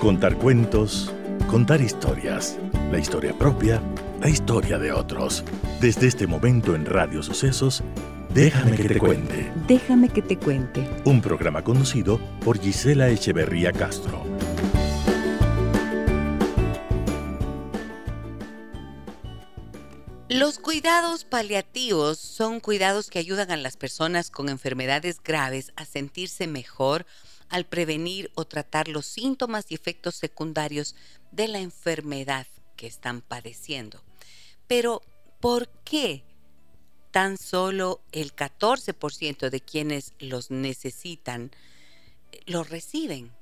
Contar cuentos, contar historias, la historia propia, la historia de otros. Desde este momento en Radio Sucesos, Déjame que te cuente. Déjame que te cuente. Un programa conducido por Gisela Echeverría Castro. Los cuidados paliativos son cuidados que ayudan a las personas con enfermedades graves a sentirse mejor al prevenir o tratar los síntomas y efectos secundarios de la enfermedad que están padeciendo. Pero, ¿por qué tan solo el 14% de quienes los necesitan eh, los reciben?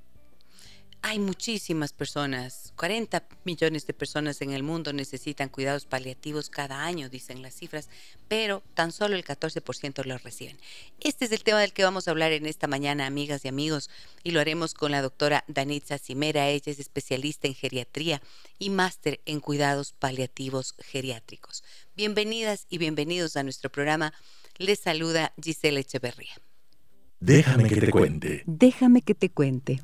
Hay muchísimas personas, 40 millones de personas en el mundo necesitan cuidados paliativos cada año, dicen las cifras, pero tan solo el 14% los reciben. Este es el tema del que vamos a hablar en esta mañana, amigas y amigos, y lo haremos con la doctora Danitza Cimera. Ella es especialista en geriatría y máster en cuidados paliativos geriátricos. Bienvenidas y bienvenidos a nuestro programa. Les saluda Gisela Echeverría. Déjame que te cuente. Déjame que te cuente.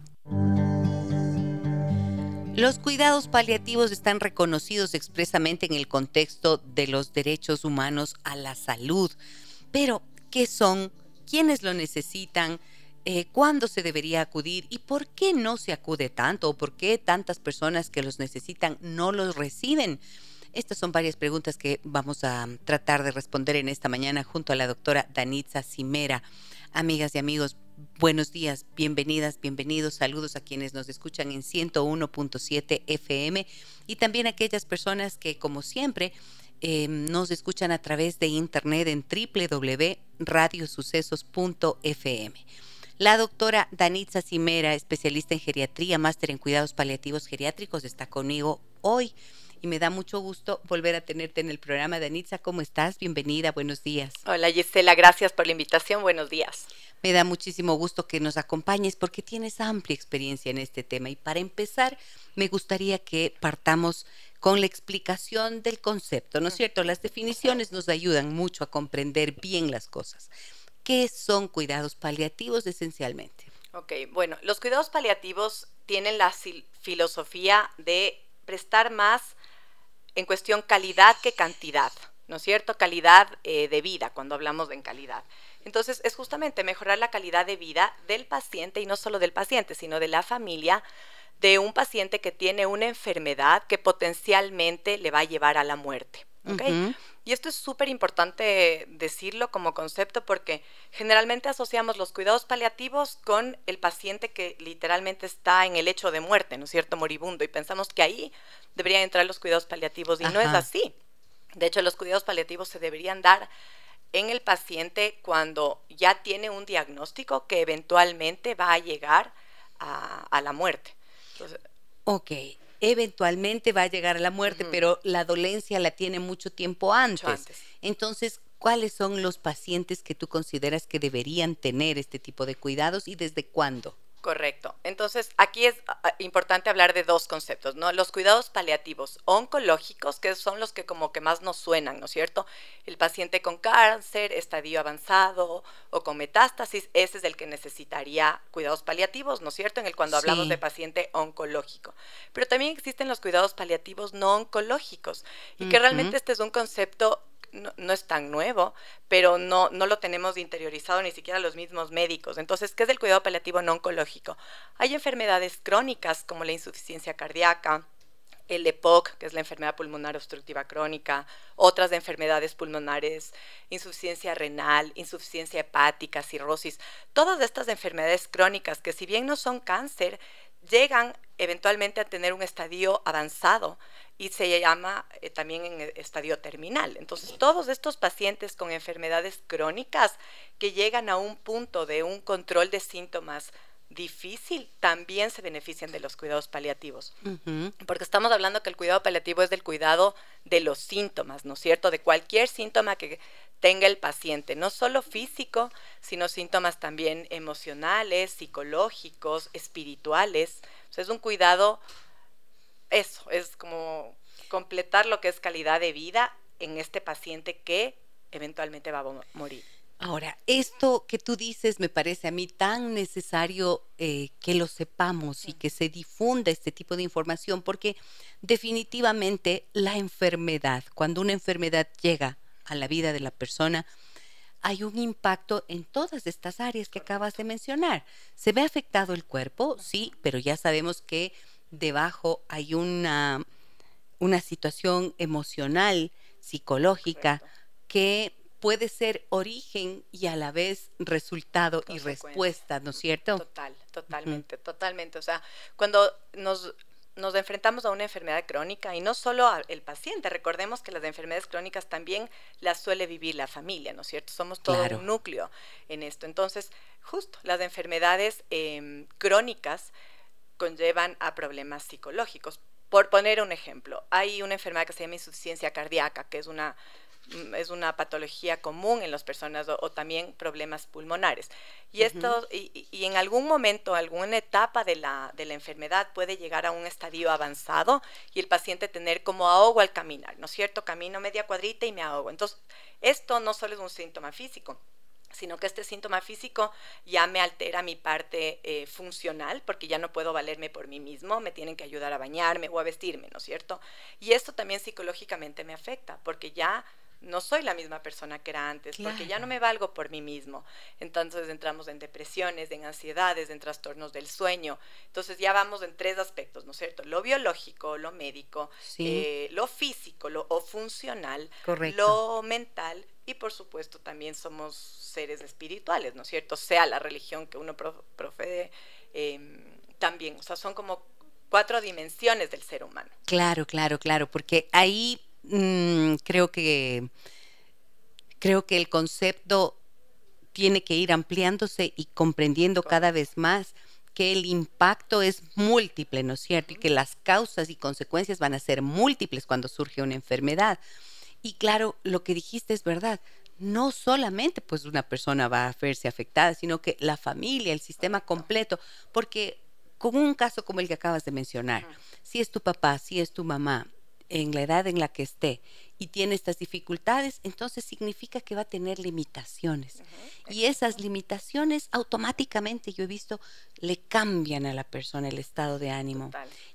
Los cuidados paliativos están reconocidos expresamente en el contexto de los derechos humanos a la salud. Pero, ¿qué son? ¿Quiénes lo necesitan? Eh, ¿Cuándo se debería acudir? ¿Y por qué no se acude tanto? ¿O por qué tantas personas que los necesitan no los reciben? Estas son varias preguntas que vamos a tratar de responder en esta mañana junto a la doctora Danitza Cimera. Amigas y amigos, buenos días, bienvenidas, bienvenidos, saludos a quienes nos escuchan en 101.7 FM y también a aquellas personas que, como siempre, eh, nos escuchan a través de internet en www.radiosucesos.fm. La doctora Danitza Cimera, especialista en geriatría, máster en cuidados paliativos geriátricos, está conmigo hoy y me da mucho gusto volver a tenerte en el programa. Danitza, ¿cómo estás? Bienvenida, buenos días. Hola Gisela, gracias por la invitación, buenos días. Me da muchísimo gusto que nos acompañes porque tienes amplia experiencia en este tema y para empezar me gustaría que partamos con la explicación del concepto, ¿no es cierto? Las definiciones nos ayudan mucho a comprender bien las cosas. ¿Qué son cuidados paliativos esencialmente? Ok, bueno, los cuidados paliativos tienen la filosofía de prestar más en cuestión calidad que cantidad, ¿no es cierto? Calidad eh, de vida, cuando hablamos de calidad. Entonces, es justamente mejorar la calidad de vida del paciente y no solo del paciente, sino de la familia de un paciente que tiene una enfermedad que potencialmente le va a llevar a la muerte. Y esto es súper importante decirlo como concepto porque generalmente asociamos los cuidados paliativos con el paciente que literalmente está en el hecho de muerte, ¿no es cierto? Moribundo. Y pensamos que ahí deberían entrar los cuidados paliativos y no es así. De hecho, los cuidados paliativos se deberían dar en el paciente cuando ya tiene un diagnóstico que eventualmente va a llegar a, la muerte. ok, eventualmente va a llegar a la muerte, pero la dolencia la tiene mucho tiempo antes. Entonces, ¿cuáles son los pacientes que tú consideras que deberían tener este tipo de cuidados y desde cuándo? Correcto. Entonces, aquí es ah, ah, importante hablar de dos conceptos, ¿no? Los cuidados paliativos oncológicos, que son los que como que más nos suenan, ¿no es cierto? El paciente con cáncer, estadio avanzado o con metástasis, ese es el que necesitaría cuidados paliativos, ¿no es cierto? En el cuando hablamos de paciente oncológico. Pero también existen los cuidados paliativos no oncológicos y que realmente este es un concepto no, es tan nuevo, pero no, no lo tenemos interiorizado ni siquiera los mismos médicos. Entonces, ¿qué es el cuidado paliativo no oncológico? Hay enfermedades crónicas como la insuficiencia cardíaca, el EPOC, que es la enfermedad pulmonar obstructiva crónica, otras de enfermedades pulmonares, insuficiencia renal, insuficiencia hepática, cirrosis, todas estas enfermedades crónicas que si bien no son cáncer, llegan eventualmente a tener un estadio avanzado y se llama eh, también en estadio terminal. Entonces, todos estos pacientes con enfermedades crónicas que llegan a un punto de un control de síntomas difícil también se benefician de los cuidados paliativos. Porque estamos hablando que el cuidado paliativo es del cuidado de los síntomas, ¿no es cierto? De cualquier síntoma que tenga el paciente, no solo físico, sino síntomas también emocionales, psicológicos, espirituales. es un cuidado eso, es como completar lo que es calidad de vida en este paciente que eventualmente va a morir. Ahora, esto que tú dices me parece a mí tan necesario eh, que lo sepamos y que se difunda este tipo de información, porque definitivamente la enfermedad, cuando una enfermedad llega a la vida de la persona, hay un impacto en todas estas áreas que acabas de mencionar. Se ve afectado el cuerpo, sí, pero ya sabemos que debajo hay una, una situación emocional, psicológica, que puede ser origen y a la vez resultado y respuesta, ¿no es cierto? Total, totalmente, totalmente. O sea, cuando nos, nos enfrentamos a una enfermedad crónica y no solo el paciente, recordemos que las enfermedades crónicas también las suele vivir la familia, ¿no es cierto? Somos todo un núcleo en esto. Entonces, justo, las enfermedades em, crónicas conllevan a problemas psicológicos. Por poner un ejemplo, hay una enfermedad que se llama insuficiencia cardíaca, que es una Mm, es una patología común en las personas o, también problemas pulmonares. Y, esto, y, en algún momento, alguna etapa de la, de la enfermedad puede llegar a un estadio avanzado y el paciente tener como ahogo al caminar, ¿no es cierto? Camino media cuadrita y me ahogo. Entonces, esto no solo es un síntoma físico, sino que este síntoma físico ya me altera mi parte eh, funcional, porque ya no puedo valerme por mí mismo, me tienen que ayudar a bañarme o a vestirme, ¿no es cierto? Y esto también psicológicamente me afecta, porque ya no soy la misma persona que era antes, porque ya no me valgo por mí mismo. Entonces entramos en depresiones, en ansiedades, en trastornos del sueño. Entonces ya vamos en tres aspectos, ¿no es cierto? Lo biológico, lo médico, eh, lo físico, lo o funcional, lo mental y por supuesto también somos seres espirituales, ¿no es cierto? Sea la religión que uno profede em, también, o sea, son como cuatro dimensiones del ser humano. Claro, claro, claro, porque ahí Mm, creo que creo que el concepto tiene que ir ampliándose y comprendiendo cada vez más que el impacto es múltiple, ¿no es cierto? Y que las causas y consecuencias van a ser múltiples cuando surge una enfermedad. Y claro, lo que dijiste es verdad. No solamente pues una persona va a verse afectada, sino que la familia, el sistema completo, porque con un caso como el que acabas de mencionar, si es tu papá, si es tu mamá, en la edad en la que esté y tiene estas dificultades, entonces significa que va a tener limitaciones. Y esas limitaciones automáticamente, yo he visto, le cambian a la persona el estado de ánimo.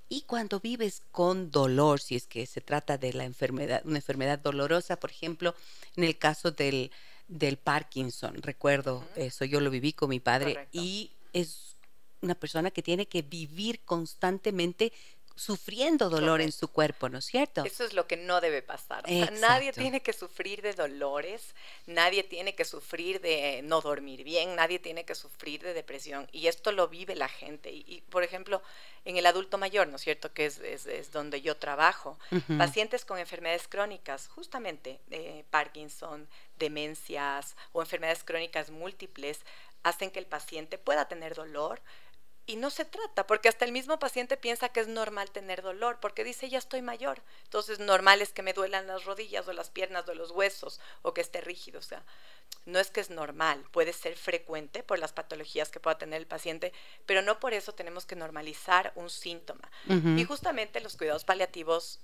Y cuando vives con dolor, si es que se trata de la enfermedad, una enfermedad dolorosa, por ejemplo, en el caso del, del Parkinson, recuerdo eso, yo lo viví con mi padre y es una persona que tiene que vivir constantemente sufriendo dolor en su cuerpo, ¿no es cierto? Eso es lo que no debe pasar. nadie tiene que sufrir de dolores, nadie tiene que sufrir de no dormir bien, nadie tiene que sufrir de depresión. Y esto lo vive la gente. Y, por ejemplo, en el adulto mayor, ¿no es cierto? Que es, es, donde yo trabajo. Pacientes con enfermedades crónicas, justamente eh, Parkinson, demencias o enfermedades crónicas múltiples, hacen que el paciente pueda tener dolor, y no se trata, porque hasta el mismo paciente piensa que es normal tener dolor, porque dice, ya estoy mayor. Entonces, normal es que me duelan las rodillas o las piernas o los huesos o que esté rígido. O sea, no es que es normal, puede ser frecuente por las patologías que pueda tener el paciente, pero no por eso tenemos que normalizar un síntoma. Y justamente los cuidados paliativos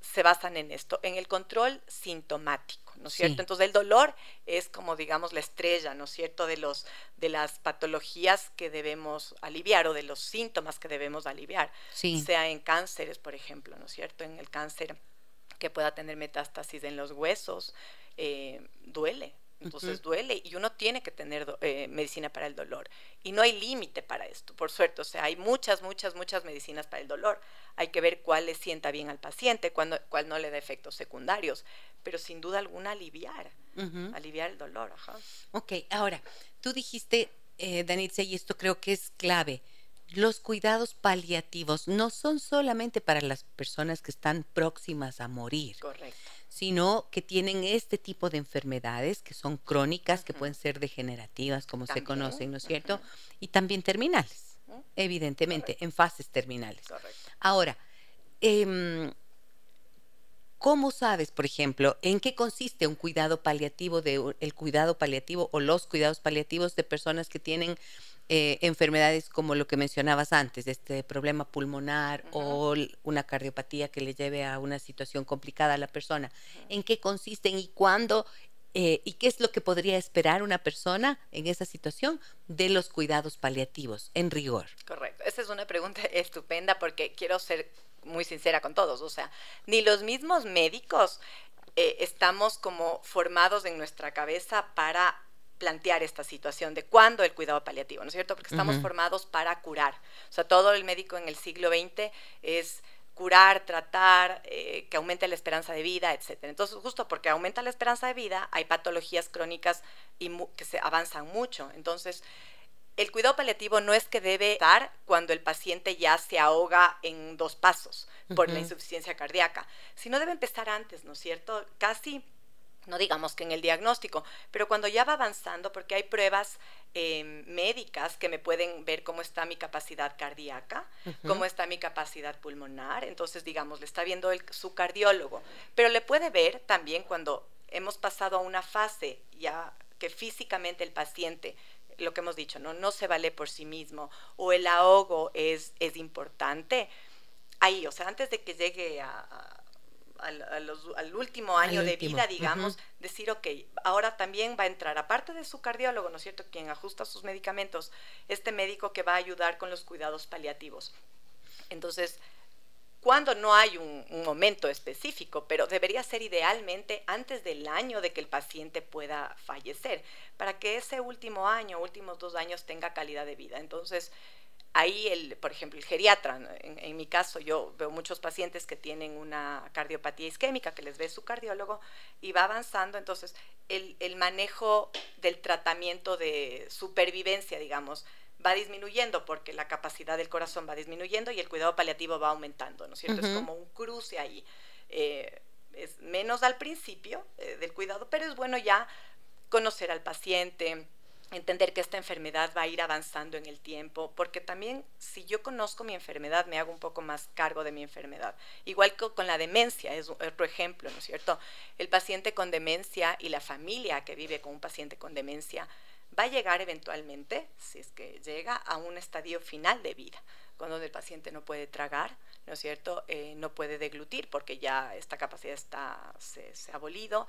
se basan en esto, en el control sintomático, ¿no es cierto? Entonces el dolor es como digamos la estrella, ¿no es cierto? De los de las patologías que debemos aliviar o de los síntomas que debemos aliviar, sea en cánceres, por ejemplo, ¿no es cierto? En el cáncer que pueda tener metástasis en los huesos, eh, duele, entonces duele y uno tiene que tener eh, medicina para el dolor. Y no hay límite para esto, por suerte. O sea, hay muchas, muchas, muchas medicinas para el dolor. Hay que ver cuál le sienta bien al paciente, cuál no, le da efectos secundarios. Pero sin duda alguna aliviar, aliviar el dolor. Ajá. Ok, ahora, tú dijiste, eh, Danitza, y esto creo que es clave. Los cuidados paliativos no son solamente para las personas que están próximas a morir. Correcto sino que tienen este tipo de enfermedades que son crónicas, que pueden ser degenerativas, como se conocen, ¿no es cierto? Y también terminales, evidentemente, en fases terminales. Ahora, em, ¿cómo sabes, por ejemplo, en qué consiste un cuidado paliativo de el cuidado paliativo o los cuidados paliativos de personas que tienen eh, enfermedades como lo que mencionabas antes, este problema pulmonar o una cardiopatía que le lleve a una situación complicada a la persona. ¿En qué consisten y cuándo Eh, ¿Y qué es lo que podría esperar una persona en esa situación de los cuidados paliativos, en rigor? Correcto. Esa es una pregunta estupenda porque quiero ser muy sincera con todos. O sea, ni los mismos médicos eh, estamos como formados en nuestra cabeza para plantear esta situación de cuándo el cuidado paliativo, ¿no es cierto? Porque estamos formados para curar. O sea, todo el médico en el siglo XX es curar, tratar, eh, que aumente la esperanza de vida, etc. Entonces, justo porque aumenta la esperanza de vida, hay patologías crónicas y que se avanzan mucho. Entonces, el cuidado paliativo no es que debe dar cuando el paciente ya se ahoga en dos pasos por la insuficiencia cardíaca, sino debe empezar antes, ¿no es cierto? Casi no digamos que en el diagnóstico, pero cuando ya va avanzando, porque hay pruebas em, médicas que me pueden ver cómo está mi capacidad cardíaca, cómo está mi capacidad pulmonar, entonces digamos, le está viendo su cardiólogo, pero le puede ver también cuando hemos pasado a una fase ya que físicamente el paciente lo que hemos dicho, no, no se vale por sí mismo o el ahogo es, es importante. Ahí, o sea, antes de que llegue a al, último año de vida, digamos, decir, ok, ahora también va a entrar, aparte de su cardiólogo, ¿no es cierto?, quien ajusta sus medicamentos, este médico que va a ayudar con los cuidados paliativos. Entonces, cuando no hay un, momento específico, pero debería ser idealmente antes del año de que el paciente pueda fallecer, para que ese último año, últimos dos años tenga calidad de vida. Entonces, ahí, el, por ejemplo, el geriatra, en, mi caso yo veo muchos pacientes que tienen una cardiopatía isquémica, que les ve su cardiólogo y va avanzando, entonces el, el manejo del tratamiento de supervivencia, digamos, va disminuyendo porque la capacidad del corazón va disminuyendo y el cuidado paliativo va aumentando, ¿no es cierto? Es como un cruce ahí. Eh, es menos al principio eh, del cuidado, pero es bueno ya conocer al paciente, entender que esta enfermedad va a ir avanzando en el tiempo, porque también si yo conozco mi enfermedad, me hago un poco más cargo de mi enfermedad. Igual que con la demencia, es otro ejemplo, ¿no es cierto? El paciente con demencia y la familia que vive con un paciente con demencia va a llegar eventualmente, si es que llega, a un estadio final de vida, cuando el paciente no puede tragar, ¿no es cierto? Eh, no puede deglutir porque ya esta capacidad está, se, se ha abolido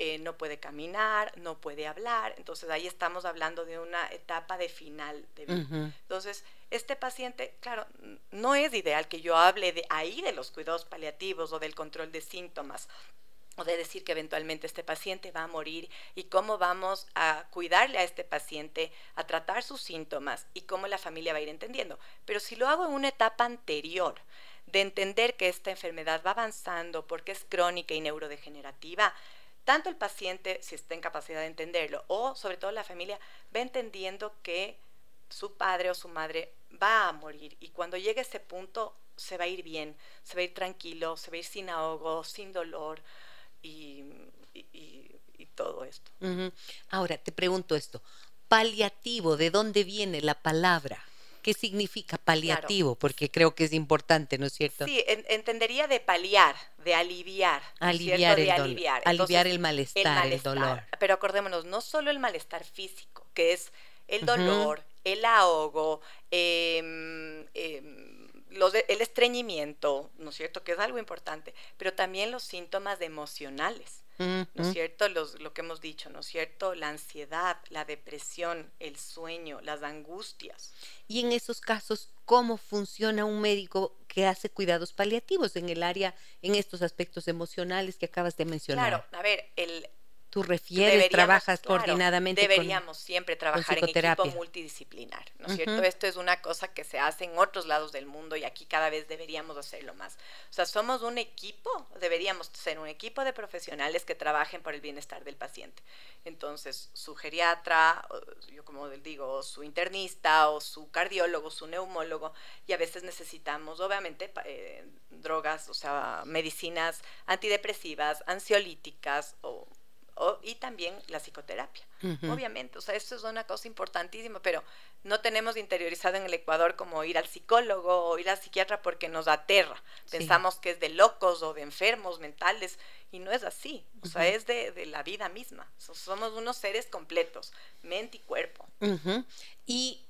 eh, no puede caminar, no puede hablar. Entonces ahí estamos hablando de una etapa de final de vida. Entonces, este paciente, claro, no es ideal que yo hable de ahí de los cuidados paliativos o del control de síntomas o de decir que eventualmente este paciente va a morir y cómo vamos a cuidarle a este paciente, a tratar sus síntomas y cómo la familia va a ir entendiendo. Pero si lo hago en una etapa anterior, de entender que esta enfermedad va avanzando porque es crónica y neurodegenerativa, tanto el paciente, si está en capacidad de entenderlo, o sobre todo la familia, va entendiendo que su padre o su madre va a morir y cuando llegue ese punto se va a ir bien, se va a ir tranquilo, se va a ir sin ahogo, sin dolor y, todo esto. Ahora, te pregunto esto, paliativo, ¿de dónde viene la palabra? ¿Qué significa paliativo? Porque creo que es importante, ¿no es cierto? Sí, entendería de paliar, de aliviar. Aliviar el aliviar. aliviar el malestar, el, dolor. Pero acordémonos, no solo el malestar físico, que es el dolor, el ahogo, em, em, el estreñimiento, ¿no es cierto? Que es algo importante, pero también los síntomas emocionales. ¿No es cierto? Los, lo que hemos dicho, ¿no es cierto? La ansiedad, la depresión, el sueño, las angustias. Y en esos casos, ¿cómo funciona un médico que hace cuidados paliativos en el área, en estos aspectos emocionales que acabas de mencionar? Claro, a ver, el, tú refieres, trabajas coordinadamente. Deberíamos siempre trabajar en equipo multidisciplinar, ¿no es cierto? Esto es una cosa que se hace en otros lados del mundo y aquí cada vez deberíamos hacerlo más. O sea, somos un equipo, deberíamos ser un equipo de profesionales que trabajen por el bienestar del paciente. Entonces, su geriatra, yo como digo, su internista o su cardiólogo, su neumólogo, y a veces necesitamos, obviamente, eh, drogas, o sea, medicinas antidepresivas, ansiolíticas o y también la psicoterapia. Obviamente, o sea, esto es una cosa importantísima, pero no tenemos interiorizado en el Ecuador como ir al psicólogo o ir al psiquiatra porque nos aterra. Pensamos que es de locos o de enfermos mentales y no es así, o sea, es de, la vida misma. somos unos seres completos, mente y cuerpo. Y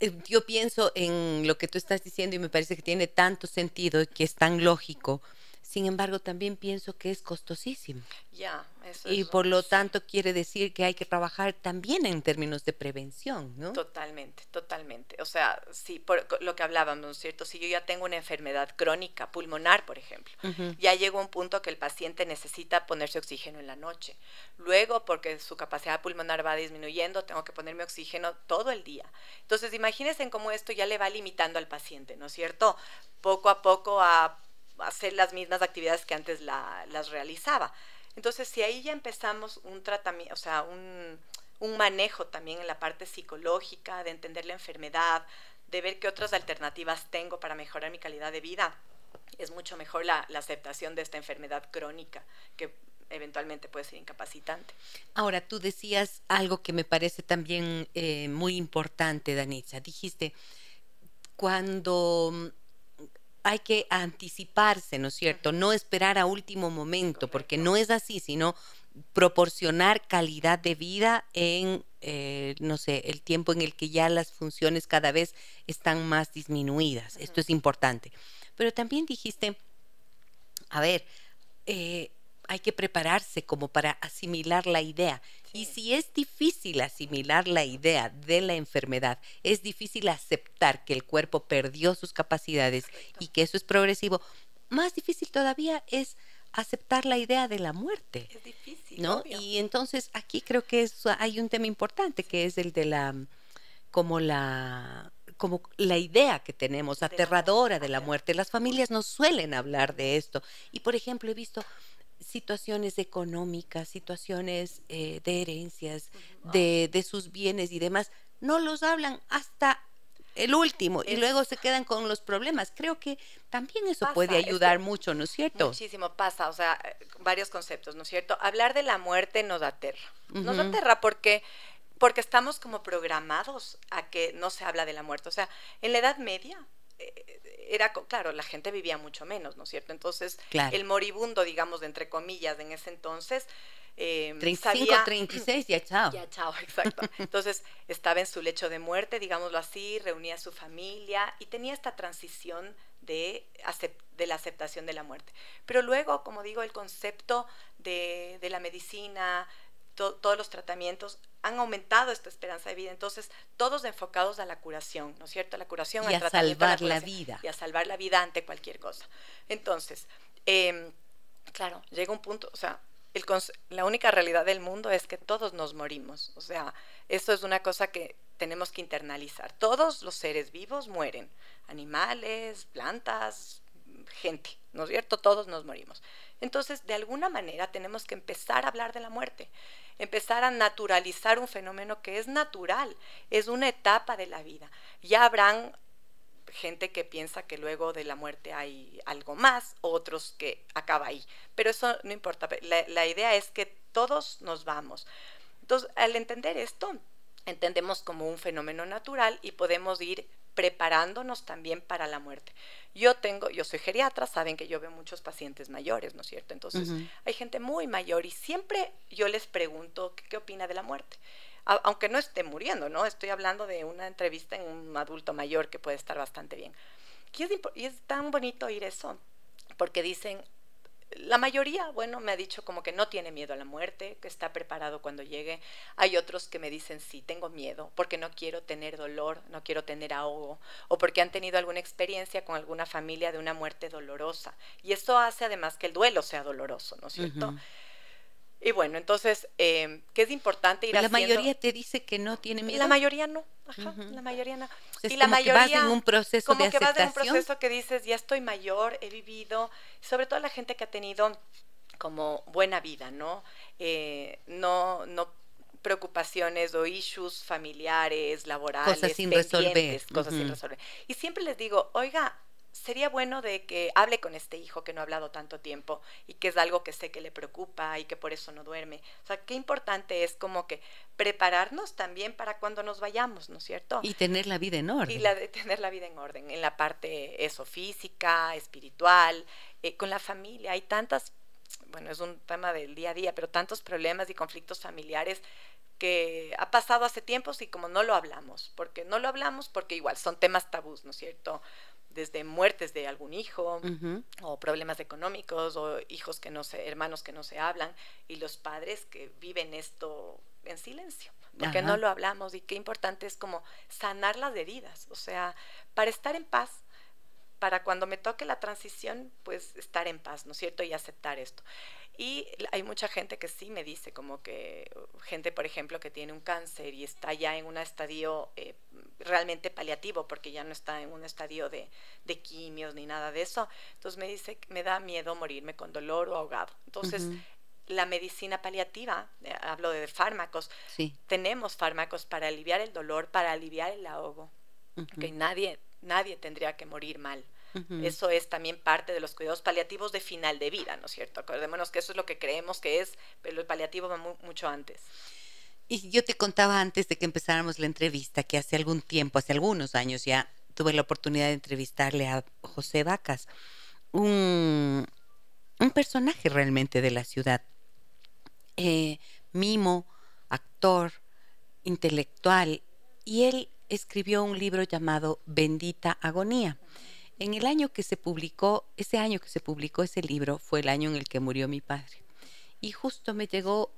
eh, yo pienso en lo que tú estás diciendo y me parece que tiene tanto sentido y que es tan lógico Sin embargo, también pienso que es costosísimo. Ya, eso Y por lo tanto quiere decir que hay que trabajar también en términos de prevención, ¿no? Totalmente, totalmente. O sea, sí, por lo que hablábamos, ¿no es cierto? Si yo ya tengo una enfermedad crónica, pulmonar, por ejemplo, ya llegó un punto que el paciente necesita ponerse oxígeno en la noche. Luego, porque su capacidad pulmonar va disminuyendo, tengo que ponerme oxígeno todo el día. Entonces, imagínense cómo esto ya le va limitando al paciente, ¿no es cierto? Poco a poco a hacer las mismas actividades que antes las realizaba. Entonces, si ahí ya empezamos un tratamiento, o sea, un, manejo también en la parte psicológica, de entender la enfermedad, de ver qué otras alternativas tengo para mejorar mi calidad de vida, es mucho mejor la, aceptación de esta enfermedad crónica que eventualmente puede ser incapacitante. Ahora, tú decías algo que me parece también eh, muy importante, Danitza. Dijiste, cuando hay que anticiparse, ¿no es cierto? No esperar a último momento, porque no es así, sino proporcionar calidad de vida en, eh, no sé, el tiempo en el que ya las funciones cada vez están más disminuidas. Esto es importante. Pero también dijiste, a ver, eh, hay que prepararse como para asimilar la idea. Y si es difícil asimilar la idea de la enfermedad, es difícil aceptar que el cuerpo perdió sus capacidades y que eso es progresivo, más difícil todavía es aceptar la idea de la muerte. Es difícil. ¿no? Y entonces aquí creo que hay un tema importante que es el de la como la como la idea que tenemos aterradora de la muerte. Las familias no suelen hablar de esto. Y por ejemplo, he visto situaciones económicas, situaciones eh, de herencias, de, de, sus bienes y demás, no los hablan hasta el último y luego se quedan con los problemas. Creo que también eso puede ayudar mucho, ¿no es cierto? Muchísimo pasa, o sea, varios conceptos, ¿no es cierto? Hablar de la muerte nos aterra. Nos aterra porque porque estamos como programados a que no se habla de la muerte. O sea, en la Edad Media era, claro, la gente vivía mucho menos, ¿no es cierto? Entonces, el moribundo, digamos, de entre comillas, en ese entonces... Eh, 35, 36, ya chao. Ya chao, exacto. Entonces, estaba en su lecho de muerte, digámoslo así, reunía a su familia y tenía esta transición de, de la aceptación de la muerte. Pero luego, como digo, el concepto de, de la medicina, todos los tratamientos han aumentado esta esperanza de vida. Entonces, todos enfocados a la curación, ¿no es cierto? La curación, y a salvar la, vida. Y a salvar la vida ante cualquier cosa. Entonces, em, claro, llega un punto, o sea, el, la única realidad del mundo es que todos nos morimos. O sea, esto es una cosa que tenemos que internalizar. Todos los seres vivos mueren. Animales, plantas, gente, ¿no es cierto? Todos nos morimos. Entonces, de alguna manera tenemos que empezar a hablar de la muerte empezar a naturalizar un fenómeno que es natural, es una etapa de la vida. Ya habrán gente que piensa que luego de la muerte hay algo más, otros que acaba ahí. Pero eso no importa. La, la, idea es que todos nos vamos. Entonces, al entender esto, entendemos como un fenómeno natural y podemos ir preparándonos también para la muerte. Yo tengo, yo soy geriatra, saben que yo veo muchos pacientes mayores, ¿no es cierto? Entonces, hay gente muy mayor y siempre yo les pregunto qué, opina de la muerte. aunque no esté muriendo, ¿no? Estoy hablando de una entrevista en un adulto mayor que puede estar bastante bien. y es tan bonito oír eso, porque dicen, la mayoría, bueno, me ha dicho como que no tiene miedo a la muerte, que está preparado cuando llegue. Hay otros que me dicen, sí, tengo miedo, porque no quiero tener dolor, no quiero tener ahogo, o porque han tenido alguna experiencia con alguna familia de una muerte dolorosa. Y eso hace además que el duelo sea doloroso, ¿no es cierto? Y bueno, entonces, eh, ¿qué es importante ir la mayoría te dice que no tiene miedo. La mayoría no, ajá, la mayoría no. y la mayoría, que vas en un proceso como que vas en un proceso que dices, ya estoy mayor, he vivido, sobre todo la gente que ha tenido como buena vida, ¿no? Eh, no, no preocupaciones o issues familiares, laborales, cosas sin resolver. Cosas sin resolver. Y siempre les digo, oiga, sería bueno de que hable con este hijo que no ha hablado tanto tiempo y que es algo que sé que le preocupa y que por eso no duerme. O sea, qué importante es como que prepararnos también para cuando nos vayamos, ¿no es cierto? Y tener la vida en orden. Y la de tener la vida en orden, en la parte eso, física, espiritual, eh, con la familia. Hay tantas, bueno, es un tema del día a día, pero tantos problemas y conflictos familiares que ha pasado hace tiempos y como no lo hablamos, porque no lo hablamos porque igual son temas tabús, ¿no es cierto? Desde muertes de algún hijo o problemas económicos o hijos que no se, hermanos que no se hablan y los padres que viven esto en silencio, porque no lo hablamos y qué importante es como sanar las heridas, o sea, para estar en paz, para cuando me toque la transición, pues estar en paz, ¿no es cierto? Y aceptar esto. Y hay mucha gente que sí me dice, como que gente, por ejemplo, que tiene un cáncer y está ya en un estadio eh, realmente paliativo, porque ya no está en un estadio de, de, quimios ni nada de eso. Entonces me dice, me da miedo morirme con dolor o ahogado. Entonces, la medicina paliativa, eh, hablo de fármacos, tenemos fármacos para aliviar el dolor, para aliviar el ahogo. que nadie, nadie tendría que morir mal. Eso es también parte de los cuidados paliativos de final de vida, ¿no es cierto? Acordémonos que eso es lo que creemos que es, pero el paliativo va mucho antes. Y yo te contaba antes de que empezáramos la entrevista que hace algún tiempo, hace algunos años ya, tuve la oportunidad de entrevistarle a José Vacas, un, un personaje realmente de la ciudad. Eh, mimo, actor, intelectual, y él escribió un libro llamado Bendita Agonía. En el año que se publicó, ese año que se publicó ese libro fue el año en el que murió mi padre. Y justo me llegó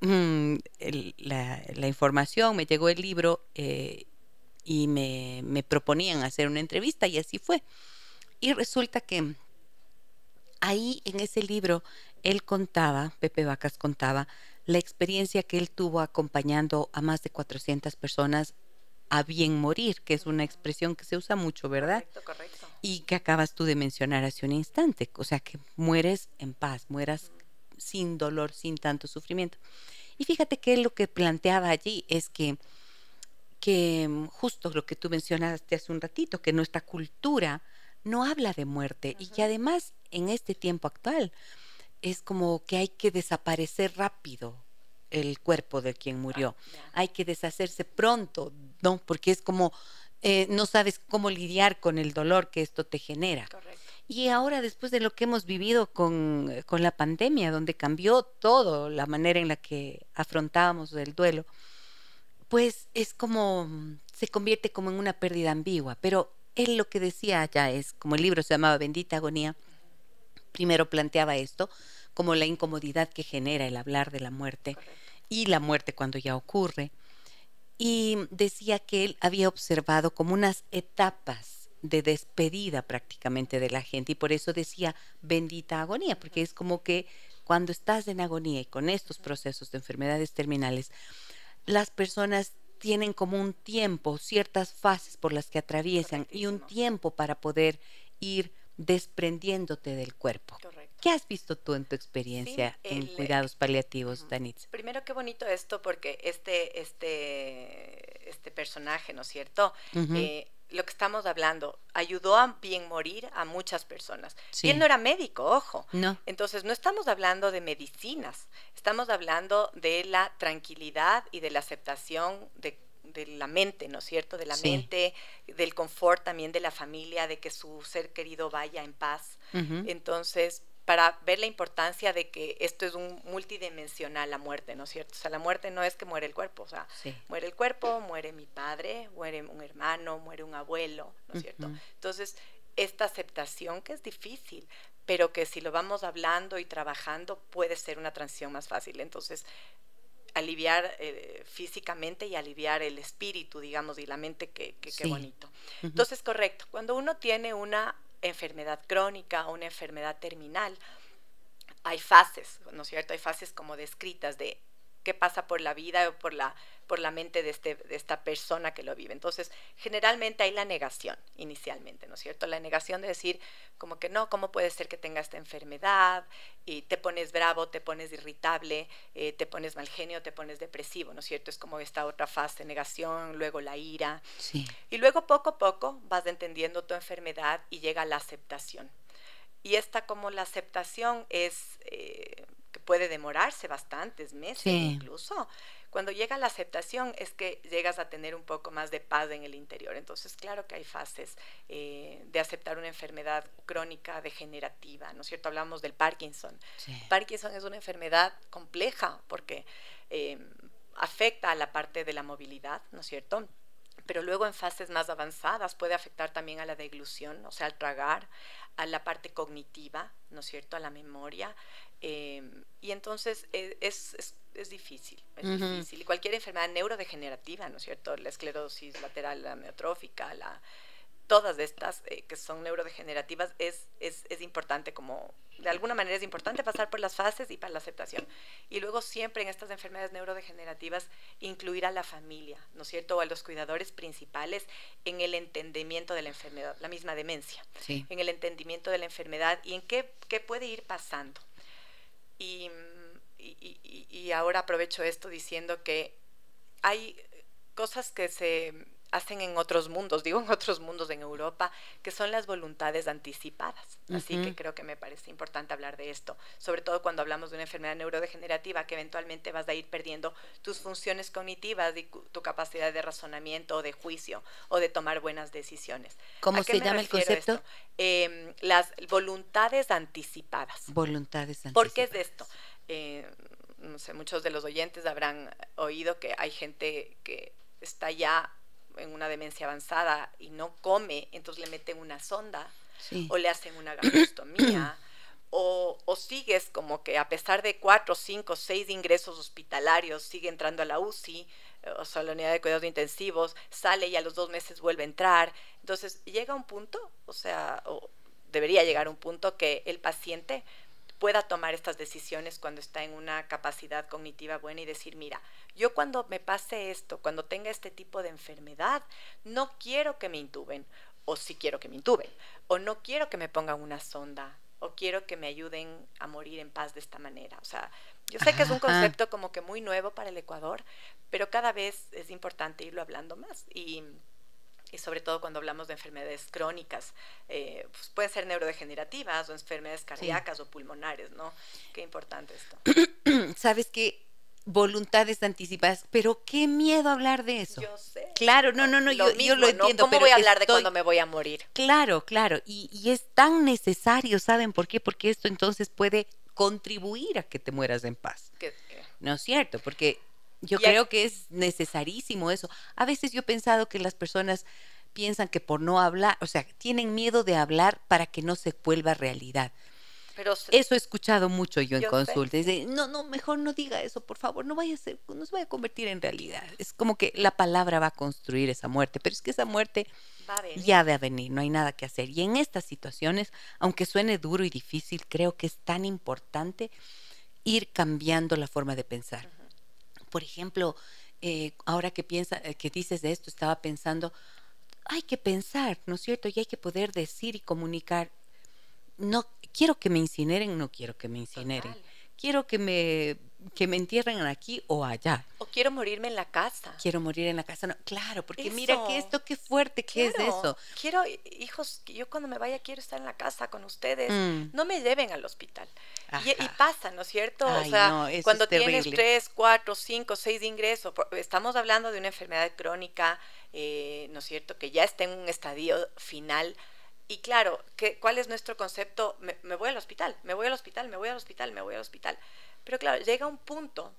mm, la, información, me llegó el libro eh, y me, me proponían hacer una entrevista y así fue. Y resulta que ahí en ese libro él contaba, Pepe Vacas contaba, la experiencia que él tuvo acompañando a más de 400 personas a bien morir, que es una expresión que se usa mucho, ¿verdad? Correcto, correcto. Y que acabas tú de mencionar hace un instante, o sea, que mueres en paz, mueras sin dolor, sin tanto sufrimiento. Y fíjate que lo que planteaba allí es que, que mm, justo lo que tú mencionaste hace un ratito, que nuestra cultura no habla de muerte y que además en este tiempo actual es como que hay que desaparecer rápido el cuerpo de quien murió. Ah, hay que deshacerse pronto, ¿no? Porque es como eh, no sabes cómo lidiar con el dolor que esto te genera. Y ahora, después de lo que hemos vivido con, con, la pandemia, donde cambió todo, la manera en la que afrontábamos el duelo, pues es como, se convierte como en una pérdida ambigua. Pero él lo que decía allá es, como el libro se llamaba Bendita Agonía, primero planteaba esto, como la incomodidad que genera el hablar de la muerte y la muerte cuando ya ocurre. Y decía que él había observado como unas etapas de despedida prácticamente de la gente y por eso decía bendita agonía, porque es como que cuando estás en agonía y con estos procesos de enfermedades terminales, las personas tienen como un tiempo, ciertas fases por las que atraviesan y un tiempo para poder ir desprendiéndote del cuerpo. ¿Qué has visto tú en tu experiencia en cuidados paliativos, Danitz? Primero, qué bonito esto porque este, este, este personaje, ¿no es cierto? Eh, lo que estamos hablando, ayudó a bien morir a muchas personas. Y él no era médico, ojo. No. Entonces, no estamos hablando de medicinas, estamos hablando de la tranquilidad y de la aceptación de de la mente, ¿no es cierto? De la mente, del confort también de la familia, de que su ser querido vaya en paz. Entonces, para ver la importancia de que esto es un multidimensional, la muerte, ¿no es cierto? O sea, la muerte no es que muere el cuerpo, o sea, muere el cuerpo, muere mi padre, muere un hermano, muere un abuelo, ¿no es cierto? Entonces, esta aceptación que es difícil, pero que si lo vamos hablando y trabajando puede ser una transición más fácil. Entonces, aliviar eh, físicamente y aliviar el espíritu, digamos, y la mente, qué que, bonito. Entonces, correcto, cuando uno tiene una enfermedad crónica o una enfermedad terminal, hay fases, ¿no es cierto? Hay fases como descritas de qué pasa por la vida o por la, por la mente de, este, de esta persona que lo vive. Entonces, generalmente hay la negación inicialmente, ¿no es cierto? La negación de decir como que no, ¿cómo puede ser que tenga esta enfermedad? Y te pones bravo, te pones irritable, eh, te pones mal genio, te pones depresivo, ¿no es cierto? Es como esta otra fase, negación, luego la ira. Y luego poco a poco vas entendiendo tu enfermedad y llega la aceptación. Y esta como la aceptación es... Eh, puede demorarse bastantes meses incluso. Cuando llega la aceptación es que llegas a tener un poco más de paz en el interior. Entonces, claro que hay fases eh, de aceptar una enfermedad crónica degenerativa, ¿no es cierto? Hablamos del Parkinson. Parkinson es una enfermedad compleja porque eh, afecta a la parte de la movilidad, ¿no es cierto? Pero luego en fases más avanzadas puede afectar también a la deglución, o sea, al tragar, a la parte cognitiva, ¿no es cierto?, a la memoria. Em, y entonces e, es, es, es, difícil, es difícil. Y cualquier enfermedad neurodegenerativa, ¿no es cierto?, la esclerosis lateral amiotrófica, la todas estas eh, que son neurodegenerativas, es, es, es, importante como, de alguna manera es importante pasar por las fases y para la aceptación. Y luego siempre en estas enfermedades neurodegenerativas incluir a la familia, ¿no es cierto? O a los cuidadores principales en el entendimiento de la enfermedad, la misma demencia, en el entendimiento de la enfermedad y en qué, qué puede ir pasando. Y, y, y ahora aprovecho esto diciendo que hay cosas que se hacen en otros mundos, digo en otros mundos en Europa, que son las voluntades anticipadas. Así que creo que me parece importante hablar de esto, sobre todo cuando hablamos de una enfermedad neurodegenerativa que eventualmente vas a ir perdiendo tus funciones cognitivas y tu capacidad de razonamiento o de juicio o de tomar buenas decisiones. ¿Cómo se llama el concepto? Em, las voluntades anticipadas. Voluntades anticipadas. ¿Por qué es de esto? Eh, no sé, muchos de los oyentes habrán oído que hay gente que está ya en una demencia avanzada y no come, entonces le meten una sonda o le hacen una gastrostomía. o, o, sigues como que a pesar de cuatro, cinco, seis ingresos hospitalarios, sigue entrando a la UCI, o sea, la unidad de cuidados intensivos, sale y a los dos meses vuelve a entrar. Entonces llega un punto, o sea, o debería llegar un punto que el paciente pueda tomar estas decisiones cuando está en una capacidad cognitiva buena y decir, mira, yo cuando me pase esto, cuando tenga este tipo de enfermedad, no quiero que me intuben, o sí quiero que me intuben, o no quiero que me pongan una sonda, o quiero que me ayuden a morir en paz de esta manera. O sea, yo sé que es un concepto como que muy nuevo para el Ecuador, pero cada vez es importante irlo hablando más. Y y sobre todo cuando hablamos de enfermedades crónicas, eh, pues pueden ser neurodegenerativas o enfermedades cardíacas o pulmonares, ¿no? Qué importante esto. Sabes que voluntades anticipadas, pero qué miedo hablar de eso. Yo sé. Claro, no, no, no, yo, yo, lo entiendo. ¿Cómo voy a hablar de cuando me voy a morir? Claro, claro, y, y es tan necesario, ¿saben por qué? Porque esto entonces puede contribuir a que te mueras en paz. ¿No es cierto? Porque yo creo que es necesarísimo eso. A veces yo he pensado que las personas piensan que por no hablar, o sea, tienen miedo de hablar para que no se vuelva realidad. Pero eso he escuchado mucho yo en consultas. no, no, mejor no diga eso, por favor, no vaya a ser, no se vaya a convertir en realidad. Es como que la palabra va a construir esa muerte, pero es que esa muerte ya va a venir, no hay nada que hacer. Y en estas situaciones, aunque suene duro y difícil, creo que es tan importante ir cambiando la forma de pensar por ejemplo, eh, ahora que piensa, eh, que dices de esto, estaba pensando, hay que pensar, ¿no es cierto? Y hay que poder decir y comunicar. No quiero que me incineren, no quiero que me incineren. Quiero que me que me entierren aquí o allá. O quiero morirme en la casa. Quiero morir en la casa. No, claro, porque mira que esto, qué fuerte que es eso. Quiero, hijos, yo cuando me vaya quiero estar en la casa con ustedes. Mm. No me lleven al hospital. Y, pasa, ¿no es cierto? o sea, cuando tienes tres, cuatro, cinco, seis ingresos, estamos hablando de una enfermedad crónica, eh, ¿no es cierto? Que ya está en un estadio final. Y claro, ¿qué, ¿cuál es nuestro concepto? me voy al hospital, me voy al hospital, me voy al hospital, me voy al hospital. Pero claro, llega un punto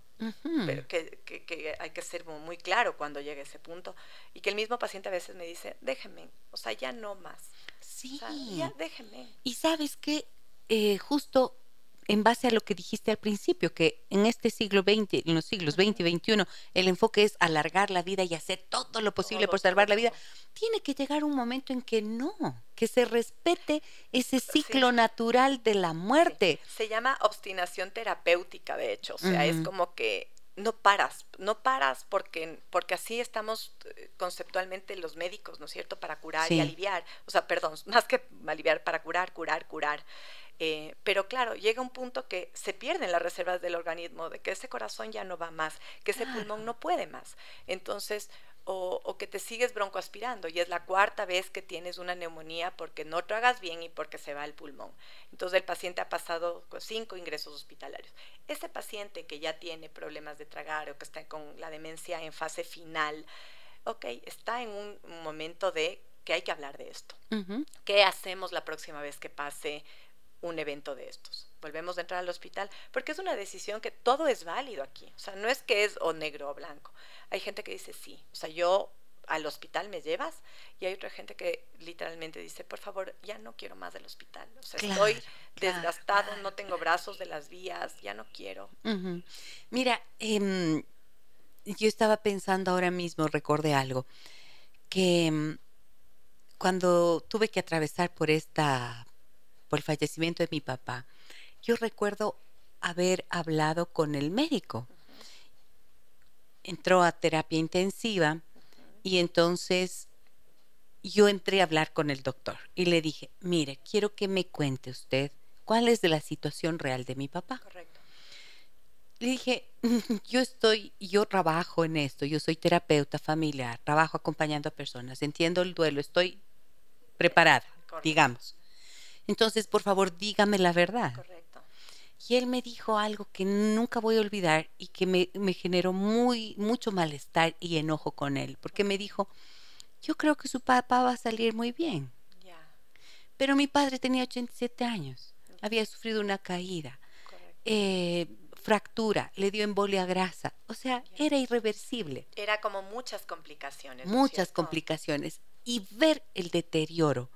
pero que, que, hay que ser muy claro cuando llegue ese punto y que el mismo paciente a veces me dice, déjenme, o sea, ya no más. Sí. ya déjenme. Y sabes que eh, justo en base a lo que dijiste al principio, que en este siglo XX, en los siglos XX y XXI, el enfoque es alargar la vida y hacer todo lo posible por salvar la vida, tiene que llegar un momento en que no, que se respete ese ciclo natural de la muerte. Se llama obstinación terapéutica, de hecho, o sea, es como que no paras, no paras porque, porque así estamos eh, conceptualmente los médicos, ¿no es cierto?, para curar y aliviar, o sea, perdón, más que aliviar, para curar, curar, curar. Eh, pero claro, llega un punto que se pierden las reservas del organismo, de que ese corazón ya no va más, que ese pulmón no puede más. Entonces, o, que te sigues broncoaspirando y es la cuarta vez que tienes una neumonía porque no tragas bien y porque se va el pulmón. Entonces el paciente ha pasado cinco ingresos hospitalarios. Ese paciente que ya tiene problemas de tragar o que está con la demencia en fase final, ok, está en un momento de que hay que hablar de esto. ¿Qué hacemos la próxima vez que pase un evento de estos. Volvemos a entrar al hospital, porque es una decisión que todo es válido aquí. O sea, no es que es o negro o blanco. Hay gente que dice sí. O sea, yo al hospital me llevas y hay otra gente que literalmente dice, por favor, ya no quiero más del hospital. O sea, estoy desgastado, no tengo brazos de las vías, ya no quiero. Mira, em, yo estaba pensando ahora mismo, recordé algo, que em, cuando tuve que atravesar por esta, por el fallecimiento de mi papá, yo recuerdo haber hablado con el médico. Entró a terapia intensiva y entonces yo entré a hablar con el doctor y le dije, mire, quiero que me cuente usted cuál es la situación real de mi papá. Correcto. Le dije, yo estoy, yo trabajo en esto, yo soy terapeuta familiar, trabajo acompañando a personas, entiendo el duelo, estoy preparada, digamos. Entonces, por favor, dígame la verdad. Correcto. Y él me dijo algo que nunca voy a olvidar y que me, me generó muy, mucho malestar y enojo con él, porque me dijo, yo creo que su papá va a salir muy bien. Pero mi padre tenía 87 años, había sufrido una caída, eh, fractura, le dio embolia grasa, o sea, era irreversible. Era como muchas complicaciones. Muchas complicaciones. Y ver el deterioro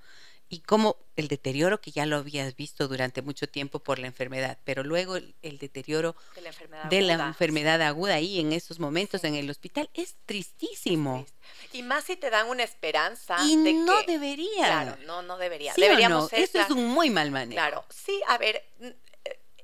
y cómo el deterioro que ya lo habías visto durante mucho tiempo por la enfermedad, pero luego el, deterioro de la enfermedad, aguda, ahí en esos momentos en el hospital es tristísimo. y más si te dan una esperanza. Y no debería. Claro, no, no debería. Deberíamos Eso es un muy mal manejo. Claro, sí, a ver,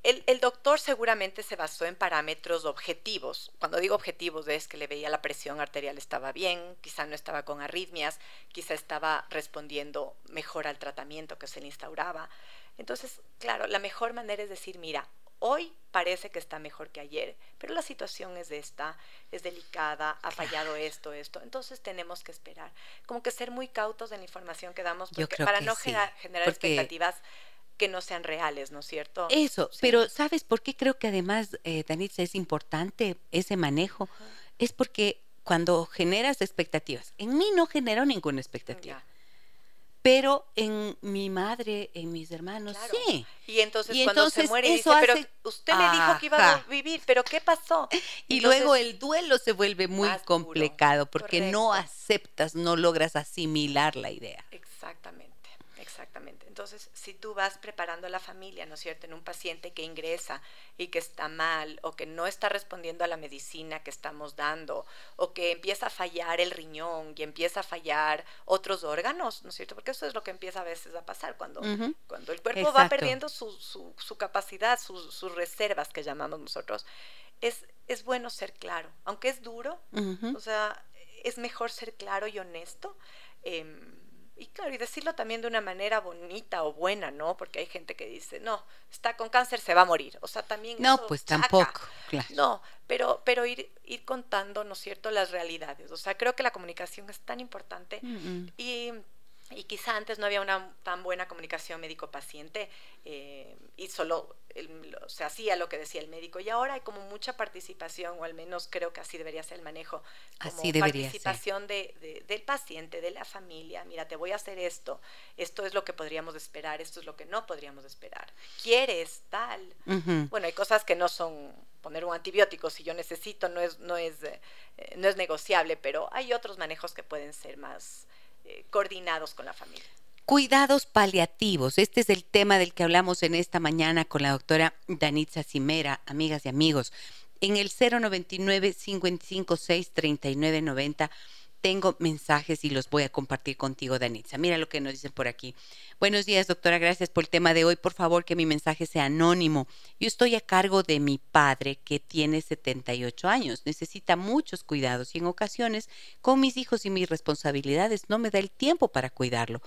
el, doctor seguramente se basó en parámetros objetivos. Cuando digo objetivos es que le veía la presión arterial estaba bien, quizá no estaba con arritmias, quizá estaba respondiendo mejor al tratamiento que se le instauraba. Entonces, claro, la mejor manera es decir, mira, hoy parece que está mejor que ayer, pero la situación es esta, es delicada, ha fallado esto, esto. Entonces tenemos que esperar. Como que ser muy cautos en la información que damos para no generar expectativas que no sean reales, ¿no es cierto? Eso, pero ¿sabes por qué creo que además, eh, Danitza, es importante ese manejo? Es porque cuando generas expectativas, en mí no generó ninguna expectativa. Pero en mi madre, en mis hermanos, sí. Y entonces cuando se muere dice, pero usted me dijo que iba a vivir, pero ¿qué pasó? Y luego el duelo se vuelve muy complicado porque no aceptas, no logras asimilar la idea. Exactamente. Exactamente. Entonces, si tú vas preparando a la familia, ¿no es cierto?, en un paciente que ingresa y que está mal o que no está respondiendo a la medicina que estamos dando o que empieza a fallar el riñón y empieza a fallar otros órganos, ¿no es cierto? Porque eso es lo que empieza a veces a pasar cuando, cuando el cuerpo va perdiendo su, su, capacidad, sus reservas que llamamos nosotros. Es, es bueno ser claro, aunque es duro, o sea, es mejor ser claro y honesto. Eh, y claro, y decirlo también de una manera bonita o buena, ¿no? Porque hay gente que dice, no, está con cáncer, se va a morir. O sea, también... No, pues tampoco, claro. No, pero, pero ir, ir contando, ¿no es cierto?, las realidades. O sea, creo que la comunicación es tan importante. Y y quizá antes no había una tan buena comunicación médico-paciente eh, y solo se hacía lo que decía el médico y ahora hay como mucha participación o al menos creo que así debería ser el manejo como así participación de, del paciente de la familia mira te voy a hacer esto esto es lo que podríamos esperar esto es lo que no podríamos esperar quieres tal bueno hay cosas que no son poner un antibiótico si yo necesito no es no es eh, no es negociable pero hay otros manejos que pueden ser más coordinados con la familia. Cuidados paliativos. Este es el tema del que hablamos en esta mañana con la doctora Danitza Cimera, amigas y amigos. En el 099 556 3990 tengo mensajes y los voy a compartir contigo, Danitza. Mira lo que nos dicen por aquí. Buenos días, doctora. Gracias por el tema de hoy. Por favor, que mi mensaje sea anónimo. Yo estoy a cargo de mi padre, que tiene 78 años. Necesita muchos cuidados y en ocasiones, con mis hijos y mis responsabilidades, no me da el tiempo para cuidarlo.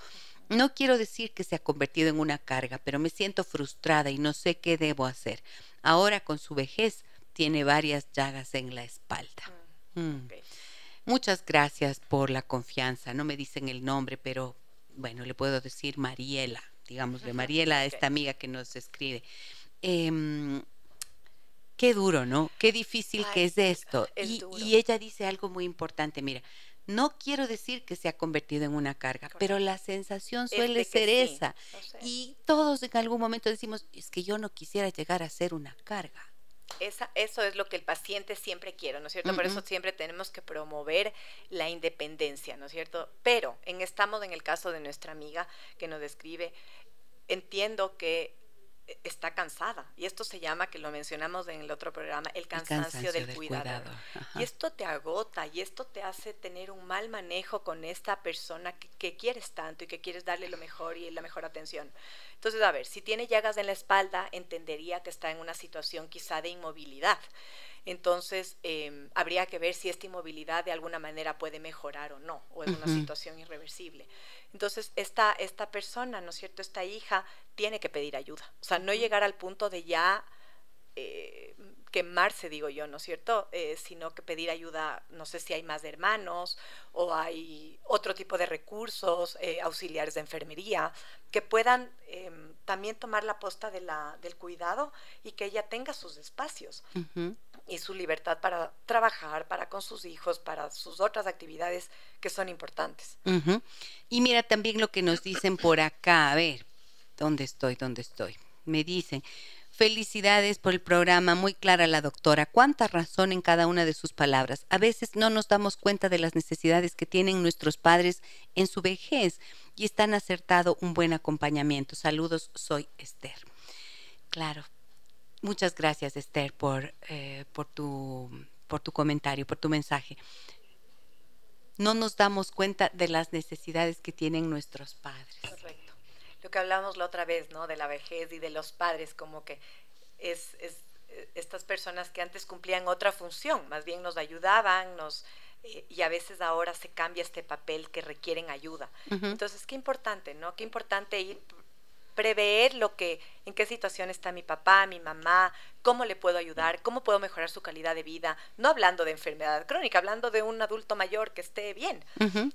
No quiero decir que se ha convertido en una carga, pero me siento frustrada y no sé qué debo hacer. Ahora, con su vejez, tiene varias llagas en la espalda. Mm. Mm. Muchas gracias por la confianza. No me dicen el nombre, pero bueno, le puedo decir Mariela, digámosle, Mariela, esta amiga que nos escribe. Em, qué duro, ¿no? Qué difícil que es esto. y, ella dice algo muy importante, mira, no quiero decir que se ha convertido en una carga, pero la sensación suele ser esa. Y todos en algún momento decimos, es que yo no quisiera llegar a ser una carga. Esa, eso es lo que el paciente siempre quiere, ¿no es cierto? Por eso siempre tenemos que promover la independencia, ¿no es cierto? Pero en, estamos en el caso de nuestra amiga que nos describe, entiendo que está cansada. Y esto se llama, que lo mencionamos en el otro programa, el cansancio, del, cuidado. Y esto te agota y esto te hace tener un mal manejo con esta persona que, que, quieres tanto y que quieres darle lo mejor y la mejor atención. Entonces, a ver, si tiene llagas en la espalda, entendería que está en una situación quizá de inmovilidad. Entonces, em, habría que ver si esta inmovilidad de alguna manera puede mejorar o no, o es una situación irreversible. Entonces, esta, esta persona, ¿no es cierto? Esta hija tiene que pedir ayuda. O sea, no llegar al punto de ya eh, quemarse, digo yo, ¿no es cierto? Eh, sino que pedir ayuda, no sé si hay más hermanos o hay otro tipo de recursos, eh, auxiliares de enfermería, que puedan em, también tomar la posta de la, del cuidado y que ella tenga sus espacios y su libertad para trabajar, para con sus hijos, para sus otras actividades que son importantes. Y mira también lo que nos dicen por acá, a ver, ¿dónde estoy? ¿Dónde estoy? Me dicen, Felicidades por el programa, muy clara la doctora. Cuánta razón en cada una de sus palabras. A veces no nos damos cuenta de las necesidades que tienen nuestros padres en su vejez y están acertado un buen acompañamiento. Saludos, soy Esther. Claro. Muchas gracias, Esther, por, eh, por, tu, por tu comentario, por tu mensaje. No nos damos cuenta de las necesidades que tienen nuestros padres. Correcto lo que hablamos la otra vez, ¿no? De la vejez y de los padres, como que es, es estas personas que antes cumplían otra función, más bien nos ayudaban, nos eh, y a veces ahora se cambia este papel que requieren ayuda. Entonces, qué importante, ¿no? Qué importante ir prever lo que en qué situación está mi papá, mi mamá, cómo le puedo ayudar, cómo puedo mejorar su calidad de vida, no hablando de enfermedad crónica, hablando de un adulto mayor que esté bien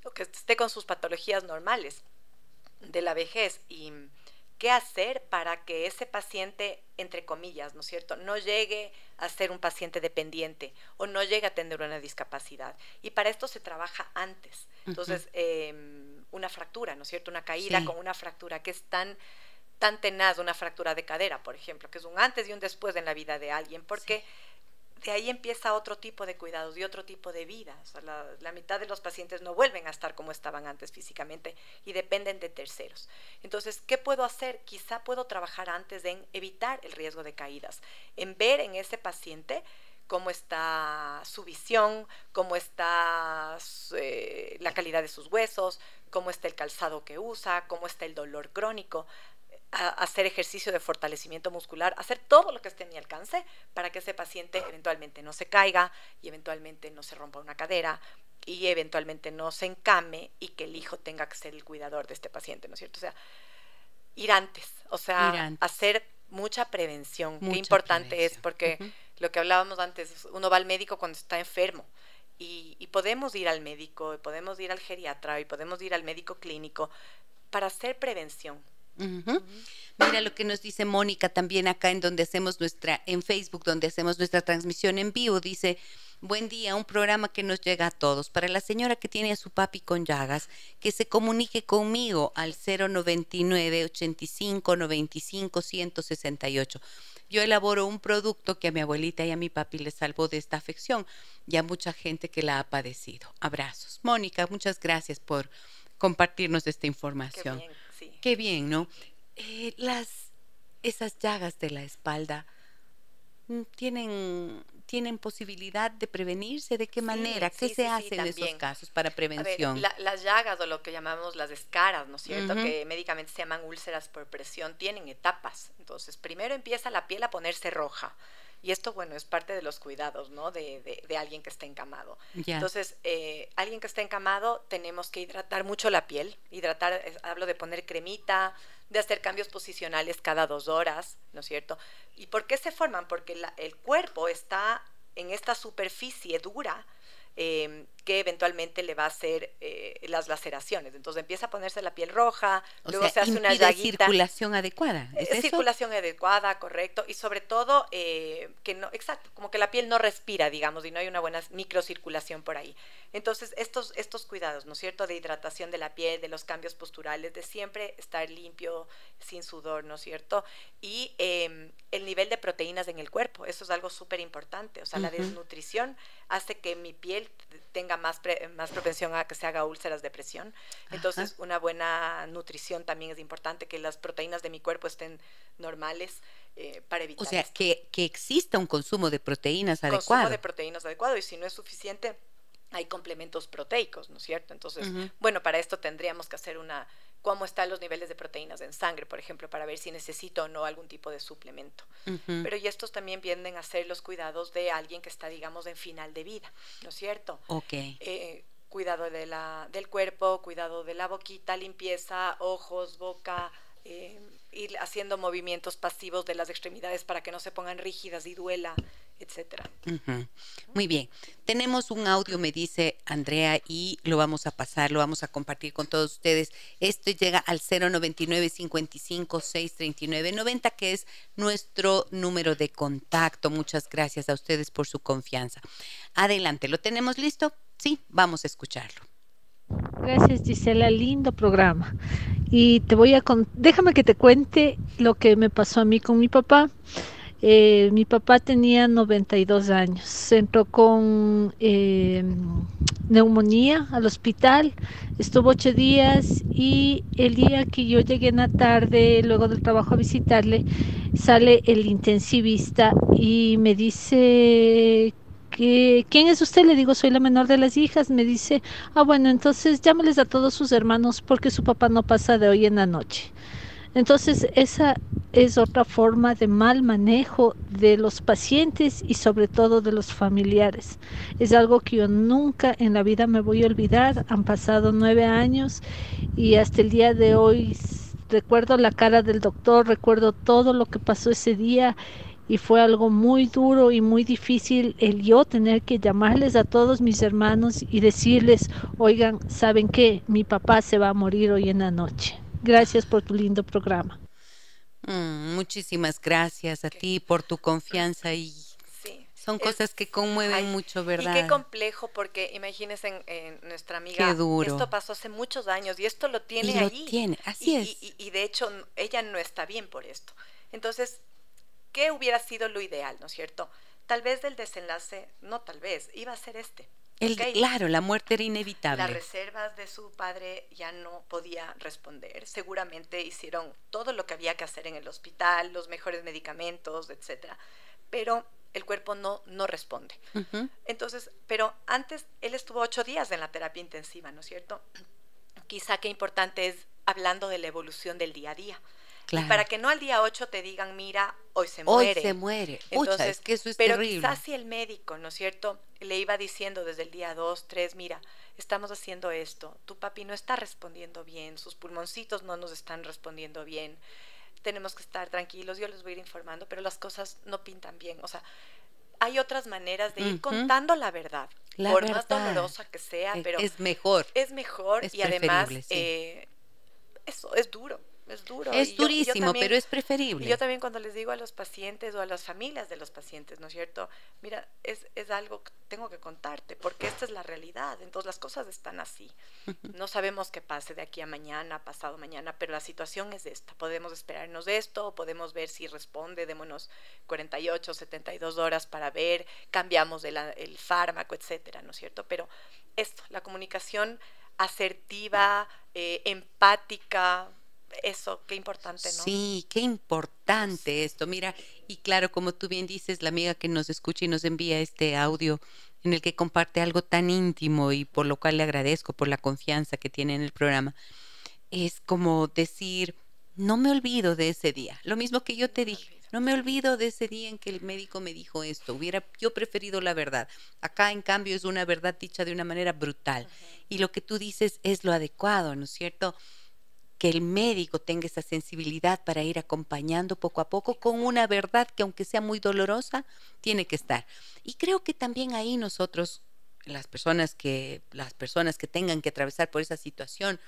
o que esté con sus patologías normales de la vejez y qué hacer para que ese paciente, entre comillas, ¿no es cierto?, no llegue a ser un paciente dependiente o no llegue a tener una discapacidad. Y para esto se trabaja antes. Entonces, em, una fractura, ¿no es cierto?, una caída con una fractura que es tan tan tenaz, una fractura de cadera, por ejemplo, que es un antes y un después en la vida de alguien, porque de ahí empieza otro tipo de cuidados y otro tipo de vida. la, mitad de los pacientes no vuelven a estar como estaban antes físicamente y dependen de terceros. Entonces, ¿qué puedo hacer? Quizá puedo trabajar antes en evitar el riesgo de caídas, en ver en ese paciente cómo está su visión, cómo está eh, la calidad de sus huesos, cómo está el calzado que usa, cómo está el dolor crónico hacer ejercicio de fortalecimiento muscular, hacer todo lo que esté en mi alcance para que ese paciente eventualmente no se caiga y eventualmente no se rompa una cadera y eventualmente no se encame y que el hijo tenga que ser el cuidador de este paciente, ¿no es cierto? O sea, ir antes, o sea, hacer mucha prevención. Qué importante es porque lo que hablábamos antes, uno va al médico cuando está enfermo. Y, y, podemos ir al médico, y podemos ir al geriatra, y podemos ir al médico clínico para hacer prevención, Mira lo que nos dice Mónica también acá en donde hacemos nuestra, en Facebook, donde hacemos nuestra transmisión en vivo. Dice, buen día, un programa que nos llega a todos. Para la señora que tiene a su papi con llagas, que se comunique conmigo al 099 85 95 168. Yo elaboro un producto que a mi abuelita y a mi papi le salvó de esta afección y a mucha gente que la ha padecido. Abrazos. Mónica, muchas gracias por compartirnos esta información. Qué bien, ¿no? Eh, las, esas llagas de la espalda mm, tienen, tienen posibilidad de prevenirse. ¿De qué manera? ¿Qué se hace en esos casos para prevención? las llagas o lo que llamamos las escaras, ¿no es cierto? Que médicamente se llaman úlceras por presión, tienen etapas. Entonces, primero empieza la piel a ponerse roja. Y esto, bueno, es parte de los cuidados, ¿no? De, de, alguien que está encamado. Entonces, eh, alguien que está encamado, tenemos que hidratar mucho la piel. Hidratar, hablo de poner cremita, de hacer cambios posicionales cada dos horas, ¿no es cierto? ¿Y por qué se forman? Porque el cuerpo está en esta superficie dura. Em, que eventualmente le va a hacer eh, las laceraciones. Entonces empieza a ponerse la piel roja, luego se hace una llaguita. circulación adecuada. ¿es circulación adecuada, correcto, y sobre todo eh, que no, exacto, como que la piel no respira, digamos, y no hay una buena microcirculación por ahí. Entonces estos, estos cuidados, ¿no es cierto?, de hidratación de la piel, de los cambios posturales, de siempre estar limpio, sin sudor, ¿no es cierto? Y em, el nivel de proteínas en el cuerpo, eso es algo súper importante, o sea, la desnutrición hace que mi piel tenga más, más propensión a que se haga úlceras de presión. Entonces, una buena nutrición también es importante, que las proteínas de mi cuerpo estén normales eh, para evitar. O sea, que, que, exista un consumo de proteínas adecuado. Consumo de proteínas adecuado, y si no es suficiente, hay complementos proteicos, ¿no es cierto? Entonces, bueno, para esto tendríamos que hacer una cómo están los niveles de proteínas en sangre, por ejemplo, para ver si necesito o no algún tipo de suplemento. Pero y estos también vienen a ser los cuidados de alguien que está, digamos, en final de vida, ¿no es cierto? Ok. Eh, cuidado de la, del cuerpo, cuidado de la boquita, limpieza, ojos, boca, eh, ir haciendo movimientos pasivos de las extremidades para que no se pongan rígidas y duela, etcétera. Muy bien. Tenemos un audio, me dice Andrea, y lo vamos a pasar, lo vamos a compartir con todos ustedes. Esto llega al 099 55 639 90, que es nuestro número de contacto. Muchas gracias a ustedes por su confianza. Adelante, ¿lo tenemos listo? Sí, vamos a escucharlo. Gracias Gisela, lindo programa. Y te voy a déjame que te cuente lo que me pasó a mí con mi papá. Eh, mi papá tenía 92 años, entró con eh, neumonía al hospital, estuvo ocho días y el día que yo llegué en la tarde, luego del trabajo a visitarle, sale el intensivista y me dice ¿quién es usted? Le digo, soy la menor de las hijas. Me dice, ah, bueno, entonces llámeles a todos sus hermanos porque su papá no pasa de hoy en la noche. Entonces, esa es otra forma de mal manejo de los pacientes y sobre todo de los familiares. Es algo que yo nunca en la vida me voy a olvidar. Han pasado nueve años y hasta el día de hoy recuerdo la cara del doctor, recuerdo todo lo que pasó ese día y fue algo muy duro y muy difícil el yo tener que llamarles a todos mis hermanos y decirles, oigan, ¿saben qué? Mi papá se va a morir hoy en la noche. Gracias por tu lindo programa. Mm, muchísimas gracias a ti por tu confianza y son cosas que conmueven mucho, ¿verdad? Y qué complejo, porque imagínense en, nuestra amiga, esto pasó hace muchos años y esto lo tiene y lo tiene, así es. Y, de hecho ella no está bien por esto. Entonces, ¿qué hubiera sido lo ideal, no es cierto? Tal vez el desenlace, no tal vez, iba a ser este. Claro, la muerte era inevitable. Las reservas de su padre ya no podía responder. Seguramente hicieron todo lo que había que hacer en el hospital, los mejores medicamentos, etcétera, pero el cuerpo no, no responde. Entonces, pero antes él estuvo ocho días en la terapia intensiva, ¿no es cierto? Quizá qué importante es hablando de la evolución del día a día. Y para que no al día 8 te digan, mira, hoy se muere. Hoy se muere. Entonces, que eso es pero terrible. quizás si el médico, ¿no es cierto?, le iba diciendo desde el día 2, 3, mira, estamos haciendo esto, tu papi no está respondiendo bien, sus pulmoncitos no nos están respondiendo bien, tenemos que estar tranquilos, yo les voy a ir informando, pero las cosas no pintan bien. O sea, hay otras maneras de ir contando la verdad, por más dolorosa que sea, pero es mejor. Es mejor y además eh, eso es duro es duro. Es durísimo, pero es preferible. yo también cuando les digo a los pacientes o a las familias de los pacientes, ¿no es cierto? Mira, es, es algo que tengo que contarte, porque esta es la realidad. Entonces las cosas están así. No sabemos qué pase de aquí a mañana, pasado mañana, pero la situación es esta. Podemos esperarnos esto, podemos ver si responde, démonos 48, 72 horas para ver, cambiamos el, el fármaco, etcétera, ¿no es cierto? Pero esto, la comunicación asertiva, eh, empática, eso, qué importante, ¿no? Sí, qué importante esto. Mira, y claro, como tú bien dices, la amiga que nos escucha y nos envía este audio en el que comparte algo tan íntimo y por lo cual le agradezco por la confianza que tiene en el programa, es como decir, no me olvido de ese día. Lo mismo que yo te dije, no me olvido de ese día en que el médico me dijo esto. Hubiera yo preferido la verdad. Acá, en cambio, es una verdad dicha de una manera brutal. Y lo que tú dices es lo adecuado, ¿no es cierto? Que el médico tenga esa sensibilidad para ir acompañando poco a poco con una verdad que aunque sea muy dolorosa, tiene que estar. Y creo que también ahí nosotros, las personas que las personas que tengan que atravesar por esa situación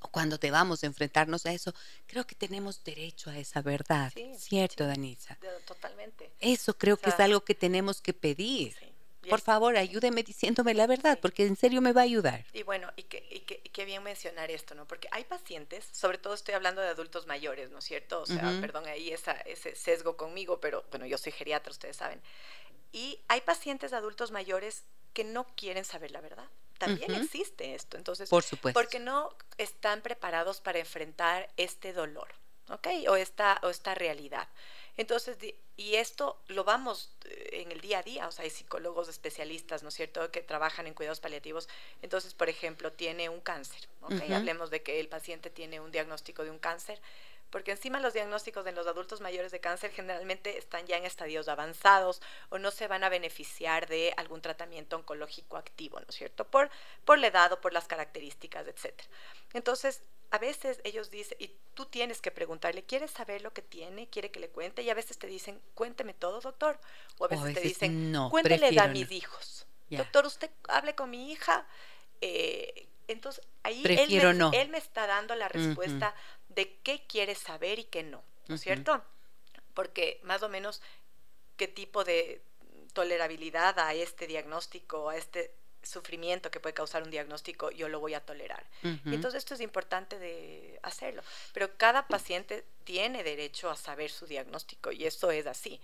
o cuando debamos enfrentarnos a eso, creo que tenemos derecho a esa verdad, ¿cierto, Danisa? Totalmente. Eso creo que es algo que tenemos que pedir. Por favor, ayúdeme diciéndome la verdad, porque en serio me va a ayudar. Y bueno, y qué y que, bien mencionar esto, ¿no? Porque hay pacientes, sobre todo estoy hablando de adultos mayores, ¿no es cierto? O sea, perdón, ahí esa, ese sesgo conmigo, pero bueno, yo soy geriatra, ustedes saben. Y hay pacientes adultos mayores que no quieren saber la verdad. También existe esto. Entonces, Por supuesto. porque no están preparados para enfrentar este dolor, ¿ok? O esta, o esta realidad. Entonces, y esto lo vamos eh, en el día a día, o sea, hay psicólogos especialistas, ¿no es cierto?, que trabajan en cuidados paliativos. Entonces, por ejemplo, tiene un cáncer, ¿ok? Hablemos de que el paciente tiene un diagnóstico de un cáncer porque encima los diagnósticos en los adultos mayores de cáncer generalmente están ya en estadios avanzados o no se van a beneficiar de algún tratamiento oncológico activo, ¿no es cierto? Por, por la edad o por las características, etc. Entonces, a veces ellos dicen, y tú tienes que preguntarle, ¿quieres saber lo que tiene? ¿Quiere que le cuente? Y a veces te dicen, cuénteme todo, doctor. O a veces, te dicen, no, cuéntele a mis hijos. Doctor, usted hable con mi hija. Eh, entonces, ahí él me, él me, está dando la respuesta de qué quiere saber y qué no, ¿no es cierto? Porque más o menos qué tipo de tolerabilidad a este diagnóstico, a este sufrimiento que puede causar un diagnóstico, yo lo voy a tolerar. Entonces esto es importante de hacerlo. Pero cada paciente tiene derecho a saber su diagnóstico y eso es así.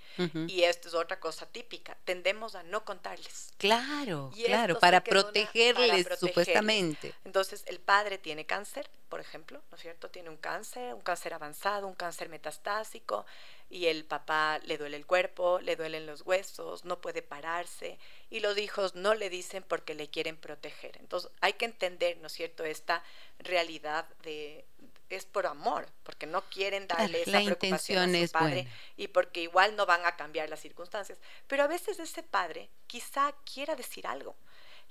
Y esto es otra cosa típica. Tendemos a no contarles. Claro, claro, para protegerles, supuestamente. Entonces el padre tiene cáncer, por ejemplo, ¿no es cierto? Tiene un cáncer, un cáncer avanzado, un cáncer metastásico y el papá le duele el cuerpo, le duelen los huesos, no puede pararse y los hijos no le dicen porque le quieren proteger. Entonces hay que entender, ¿no es cierto?, esta realidad de es por amor, porque no quieren darle esa preocupación a su padre y porque igual no van a cambiar las circunstancias. Pero a veces ese padre quizá quiera decir algo,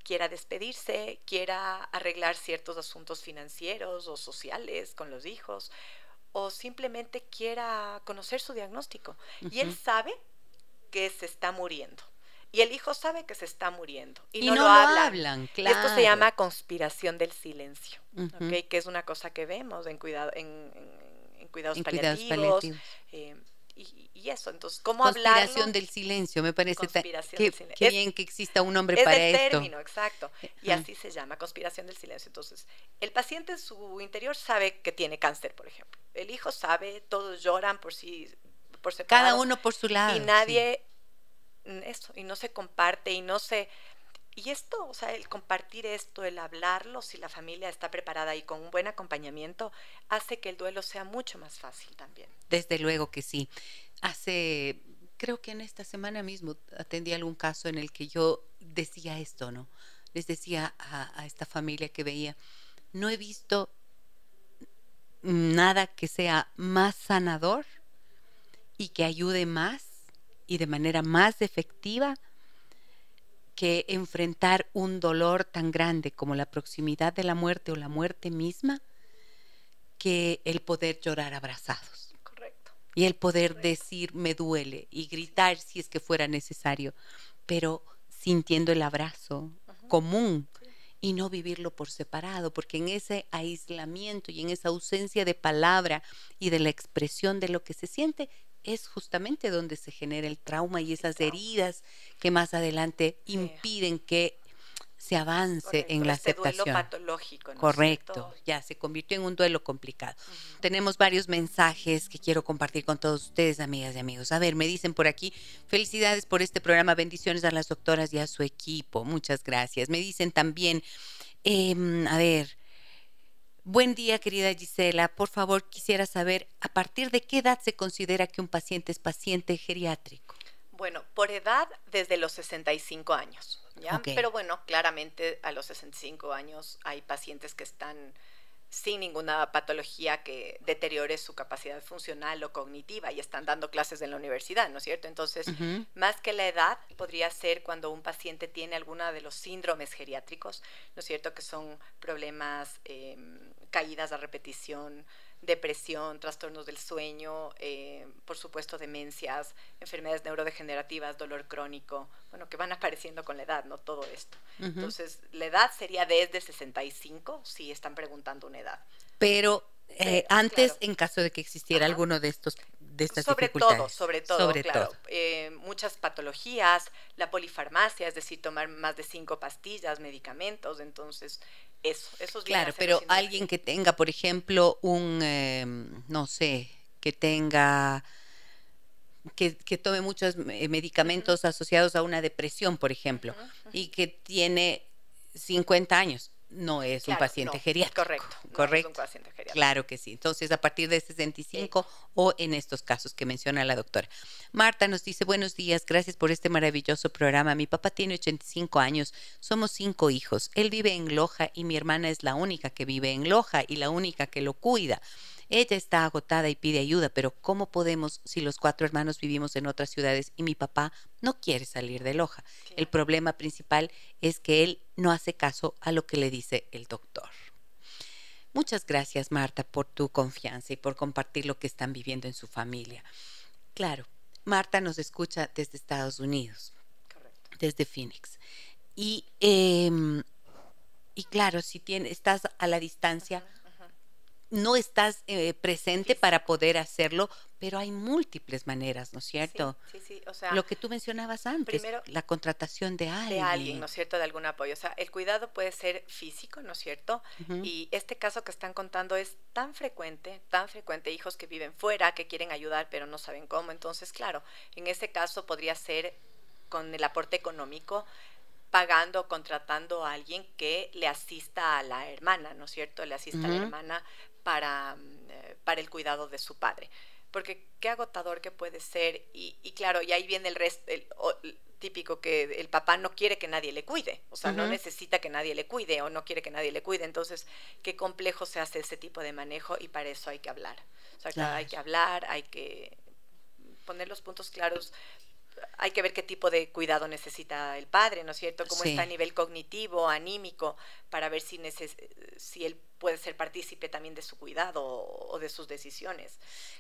quiera despedirse, quiera arreglar ciertos asuntos financieros o sociales con los hijos, o simplemente quiera conocer su diagnóstico. Y él sabe que se está muriendo. Y el hijo sabe que se está muriendo. Y, no, lo, hablan. Esto se llama conspiración del silencio, que es una cosa que vemos en, cuidado, en, cuidados paliativos. Eh, y, eso, entonces, ¿cómo hablar? Conspiración del silencio, me parece que, bien que exista un nombre para el esto. término, exacto. Y así se llama, conspiración del silencio. Entonces, el paciente en su interior sabe que tiene cáncer, por ejemplo. El hijo sabe, todos lloran por sí, por separado. Cada uno por su lado. Y nadie eso, y no se comparte y no se... Y esto, o sea, el compartir esto, el hablarlo, si la familia está preparada y con un buen acompañamiento, hace que el duelo sea mucho más fácil también. Desde luego que sí. Hace, creo que en esta semana mismo atendí algún caso en el que yo decía esto, ¿no? Les decía a, esta familia que veía, no he visto nada que sea más sanador y que ayude más y de manera más efectiva que enfrentar un dolor tan grande como la proximidad de la muerte o la muerte misma, que el poder llorar abrazados. Correcto. Y el poder decir me duele y gritar si es que fuera necesario, pero sintiendo el abrazo común y no vivirlo por separado, porque en ese aislamiento y en esa ausencia de palabra y de la expresión de lo que se siente, es justamente donde se genera el trauma y esas heridas que más adelante impiden que se avance en la este aceptación. Duelo patológico, Correcto, ya se convirtió en un duelo complicado. Tenemos varios mensajes que quiero compartir con todos ustedes, amigas y amigos. A ver, me dicen por aquí, felicidades por este programa, bendiciones a las doctoras y a su equipo, muchas gracias. Me dicen también, em, a ver, Buen día, querida Gisela. Por favor, quisiera saber a partir de qué edad se considera que un paciente es paciente geriátrico. Bueno, por edad desde los 65 años, ¿ya? Pero bueno, claramente a los 65 años hay pacientes que están sin ninguna patología que deteriore su capacidad funcional o cognitiva y están dando clases en la universidad, ¿no es cierto? Entonces, más que la edad, podría ser cuando un paciente tiene alguna de los síndromes geriátricos, ¿no es cierto? Que son problemas, em, caídas a repetición, depresión, trastornos del sueño, eh, por supuesto demencias, enfermedades neurodegenerativas, dolor crónico, bueno, que van apareciendo con la edad, ¿no? Todo esto. Entonces, la edad sería desde 65, si están preguntando una edad. Pero eh, antes, en caso de que existiera alguno de estos de estas sobre todo, sobre todo, claro. Eh, muchas patologías, la polifarmacia, es decir, tomar más de cinco pastillas, medicamentos, entonces eso, eso Claro, pero alguien que tenga, por ejemplo, un, em, no sé, que tenga, que, que tome muchos medicamentos asociados a una depresión, por ejemplo, y que tiene 50 años no es un paciente geriátrico. Correcto. correcto. un paciente geriátrico. Claro que sí. Entonces, a partir de 65 o en estos casos que menciona la doctora. Marta nos dice, buenos días, gracias por este maravilloso programa. Mi papá tiene 85 años, somos cinco hijos. Él vive en Loja y mi hermana es la única que vive en Loja y la única que lo cuida. Ella está agotada y pide ayuda, pero ¿cómo podemos si los cuatro hermanos vivimos en otras ciudades y mi papá no quiere salir de Loja? El problema principal es que él no hace caso a lo que le dice el doctor. Muchas gracias, Marta, por tu confianza y por compartir lo que están viviendo en su familia. Claro, Marta nos escucha desde Estados Unidos, desde Phoenix. Y, em, y claro, si estás a la distancia, no estás eh, presente para poder hacerlo, pero hay múltiples maneras, ¿no es cierto? Sí, sí, o sea, lo que tú mencionabas antes, la contratación de alguien. De alguien, ¿no es cierto? De algún apoyo. O sea, el cuidado puede ser físico, ¿no es cierto? Y este caso que están contando es tan frecuente, tan frecuente, hijos que viven fuera, que quieren ayudar, pero no saben cómo. Entonces, claro, en ese caso podría ser con el aporte económico, pagando, contratando a alguien que le asista a la hermana, ¿no es cierto? Le asista a la hermana para, eh, para el cuidado de su padre. Porque qué agotador que puede ser. Y, claro, y ahí viene el resto, el, típico que el papá no quiere que nadie le cuide, o sea, no necesita que nadie le cuide o no quiere que nadie le cuide. Entonces, qué complejo se hace ese tipo de manejo y para eso hay que hablar. O sea, hay que hablar, hay que poner los puntos claros hay que ver qué tipo de cuidado necesita el padre, ¿no es cierto? Cómo está a nivel cognitivo, anímico, para ver si, si él puede ser partícipe también de su cuidado o, de sus decisiones.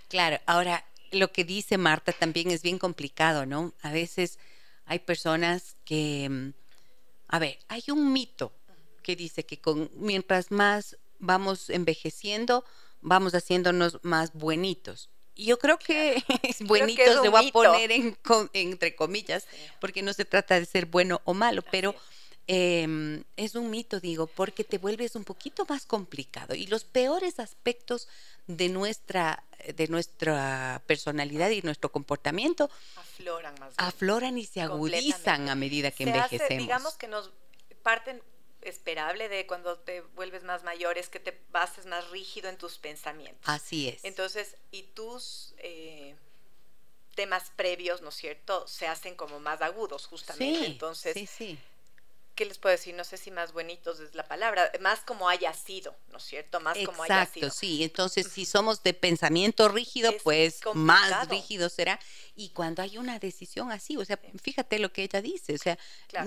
Claro, ahora lo que dice Marta también es bien complicado, ¿no? A veces hay personas que, mm, a ver, hay un mito que dice que con, mientras más vamos envejeciendo, vamos haciéndonos más buenitos. Yo creo que es bonito, se va a poner en, entre comillas, porque no se trata de ser bueno o malo, pero em, es un mito, digo, porque te vuelves un poquito más complicado y los peores aspectos de nuestra de nuestra personalidad y nuestro comportamiento afloran más afloran y se agudizan a medida que envejecemos. digamos que nos parten esperable de cuando te vuelves más mayor es que te bases más rígido en tus pensamientos. Así es. Entonces, y tus eh, temas previos, ¿no es cierto?, se hacen como más agudos, justamente. Sí, Entonces, sí, sí. ¿Qué les puedo decir? No sé si más bonitos es la palabra, más como haya sido, ¿no es cierto? Más como haya sido. Exacto, sí. Entonces, si somos de pensamiento rígido, pues más rígido será. Y cuando hay una decisión así, o sea, fíjate lo que ella dice, o sea,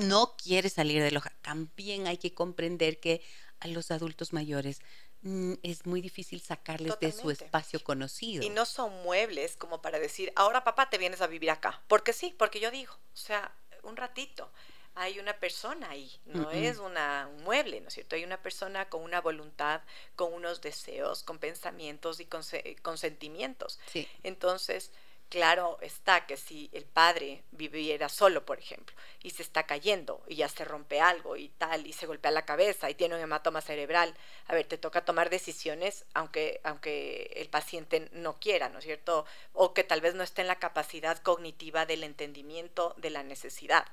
no quiere salir de loja. También hay que comprender que a los adultos mayores mm, es muy difícil sacarles de su espacio conocido. Y no son muebles como para decir, ahora papá te vienes a vivir acá. Porque sí, porque yo digo, o sea, un ratito hay una persona ahí, no es una, un mueble, ¿no es cierto? Hay una persona con una voluntad, con unos deseos, con pensamientos y con, con sentimientos. Sí. Entonces, claro está que si el padre viviera solo, por ejemplo, y se está cayendo y ya se rompe algo y tal, y se golpea la cabeza y tiene un hematoma cerebral, a ver, te toca tomar decisiones aunque, aunque el paciente no quiera, ¿no es cierto? O que tal vez no esté en la capacidad cognitiva del entendimiento de la necesidad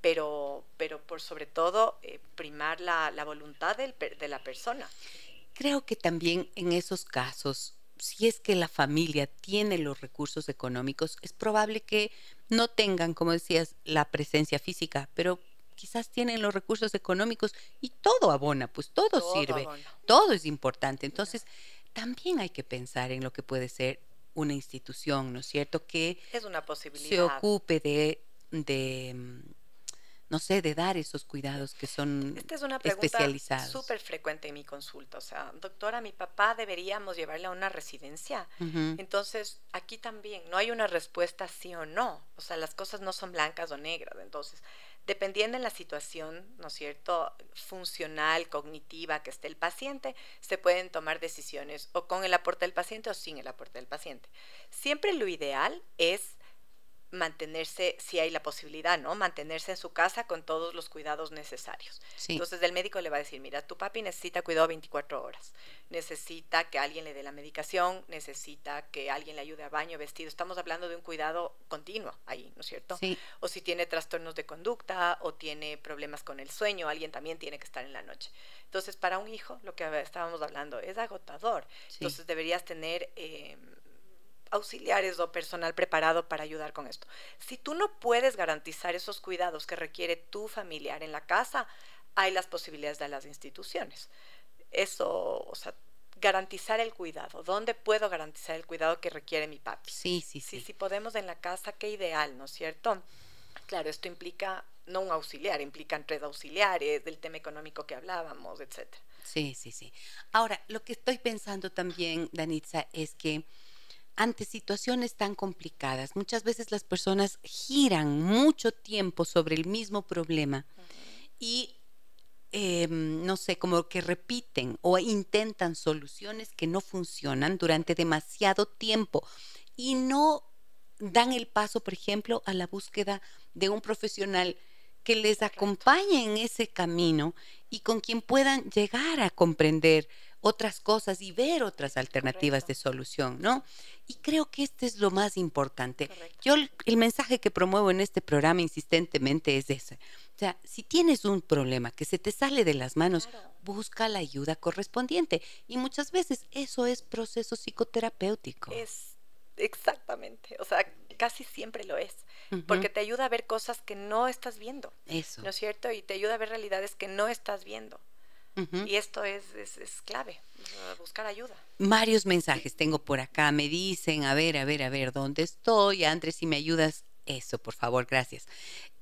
pero, pero por sobre todo eh, primar la, la voluntad del, de la persona. Creo que también en esos casos, si es que la familia tiene los recursos económicos, es probable que no tengan, como decías, la presencia física, pero quizás tienen los recursos económicos y todo abona, pues todo, sirve, todo es importante. Entonces, también hay que pensar en lo que puede ser una institución, ¿no es cierto? Que es una posibilidad. se ocupe de, de no sé, de dar esos cuidados que son Esta es una pregunta súper frecuente en mi consulta. O sea, doctora, mi papá deberíamos llevarle a una residencia. Entonces, aquí también no hay una respuesta sí o no. O sea, las cosas no son blancas o negras. Entonces, dependiendo de la situación, ¿no es cierto?, funcional, cognitiva que esté el paciente, se pueden tomar decisiones o con el aporte del paciente o sin el aporte del paciente. Siempre lo ideal es mantenerse, si hay la posibilidad, ¿no? Mantenerse en su casa con todos los cuidados necesarios. Sí. Entonces el médico le va a decir, mira, tu papi necesita cuidado 24 horas, necesita que alguien le dé la medicación, necesita que alguien le ayude a baño, vestido. Estamos hablando de un cuidado continuo ahí, ¿no es cierto? Sí. O si tiene trastornos de conducta o tiene problemas con el sueño, alguien también tiene que estar en la noche. Entonces, para un hijo, lo que estábamos hablando, es agotador. Sí. Entonces, deberías tener... eh, auxiliares o personal preparado para ayudar con esto. Si tú no puedes garantizar esos cuidados que requiere tu familiar en la casa, hay las posibilidades de las instituciones. Eso, o sea, garantizar el cuidado. ¿Dónde puedo garantizar el cuidado que requiere mi papi? Sí, sí, Si, sí. si podemos en la casa, qué ideal, ¿no es cierto? Claro, esto implica no un auxiliar, implican tres auxiliares, del tema económico que hablábamos, etcétera. Sí, sí, sí. Ahora, lo que estoy pensando también, Danitza, es que ante situaciones tan complicadas, muchas veces las personas giran mucho tiempo sobre el mismo problema y, eh, no sé, como que repiten o intentan soluciones que no funcionan durante demasiado tiempo y no dan el paso, por ejemplo, a la búsqueda de un profesional que les acompañe en ese camino y con quien puedan llegar a comprender otras cosas y ver otras alternativas de solución, ¿no? Y creo que este es lo más importante. Correcto. Yo el, mensaje que promuevo en este programa insistentemente es ese. O sea, si tienes un problema que se te sale de las manos, Claro. busca la ayuda correspondiente. Y muchas veces eso es proceso psicoterapéutico. Es exactamente, o sea, casi siempre lo es, porque te ayuda a ver cosas que no estás viendo, Eso. ¿no es cierto? Y te ayuda a ver realidades que no estás viendo. Y esto es, es, es clave, buscar ayuda. Varios mensajes tengo por acá. Me dicen, a ver, a ver, a ver, ¿dónde estoy? Andrés, si me ayudas, eso, por favor, gracias.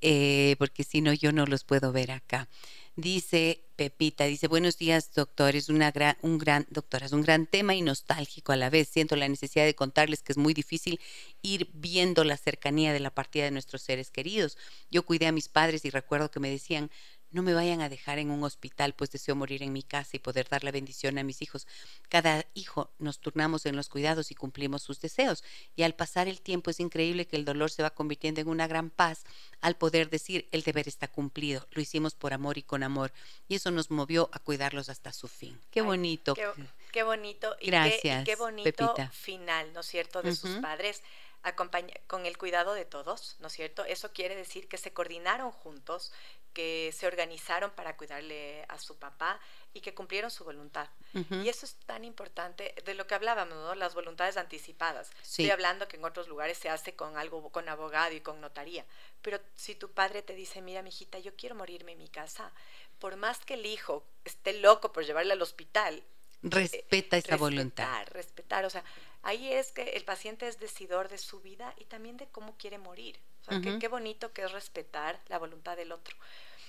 Eh, porque si no, yo no los puedo ver acá. Dice Pepita, dice, buenos días, doctor, es una gran, un gran, doctora, es un gran tema y nostálgico a la vez. Siento la necesidad de contarles que es muy difícil ir viendo la cercanía de la partida de nuestros seres queridos. Yo cuidé a mis padres y recuerdo que me decían, no me vayan a dejar en un hospital, pues deseo morir en mi casa y poder dar la bendición a mis hijos. Cada hijo nos turnamos en los cuidados y cumplimos sus deseos. Y al pasar el tiempo es increíble que el dolor se va convirtiendo en una gran paz al poder decir el deber está cumplido. Lo hicimos por amor y con amor. Y eso nos movió a cuidarlos hasta su fin. Qué Ay, bonito. Qué, qué bonito. Y qué, y Gracias, qué bonito Pepita. final, ¿no es cierto?, de sus padres acompaña con el cuidado de todos, ¿no es cierto? Eso quiere decir que se coordinaron juntos, que se organizaron para cuidarle a su papá y que cumplieron su voluntad. Y eso es tan importante de lo que hablábamos, ¿no? Las voluntades anticipadas. Sí. Estoy hablando que en otros lugares se hace con algo, con abogado y con notaría. Pero si tu padre te dice, mira, mijita, yo quiero morirme en mi casa, por más que el hijo esté loco por llevarle al hospital, Respeta esa respetar, voluntad. Respetar, o sea, ahí es que el paciente es decidor de su vida y también de cómo quiere morir. O sea, qué- Ujú. qué, bonito que es respetar la voluntad del otro.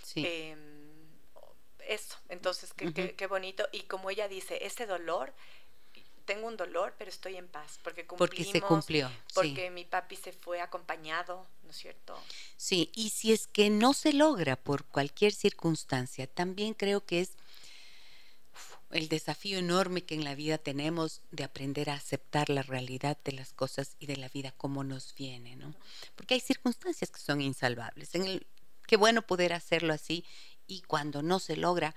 Sí. Em, eso, entonces, qué, qué- Ujú. qué bonito. Y como ella dice, ese dolor, tengo un dolor, pero estoy en paz, porque porque cumplimos, se cumplió. porque sí. mi papi se fue acompañado, ¿no es cierto? Sí, y si es que no se logra por cualquier circunstancia, también creo que es uf, el desafío enorme que en la vida tenemos de aprender a aceptar la realidad de las cosas y de la vida como nos viene, ¿no? Porque hay circunstancias que son insalvables. En el, qué bueno poder hacerlo así y cuando no se logra,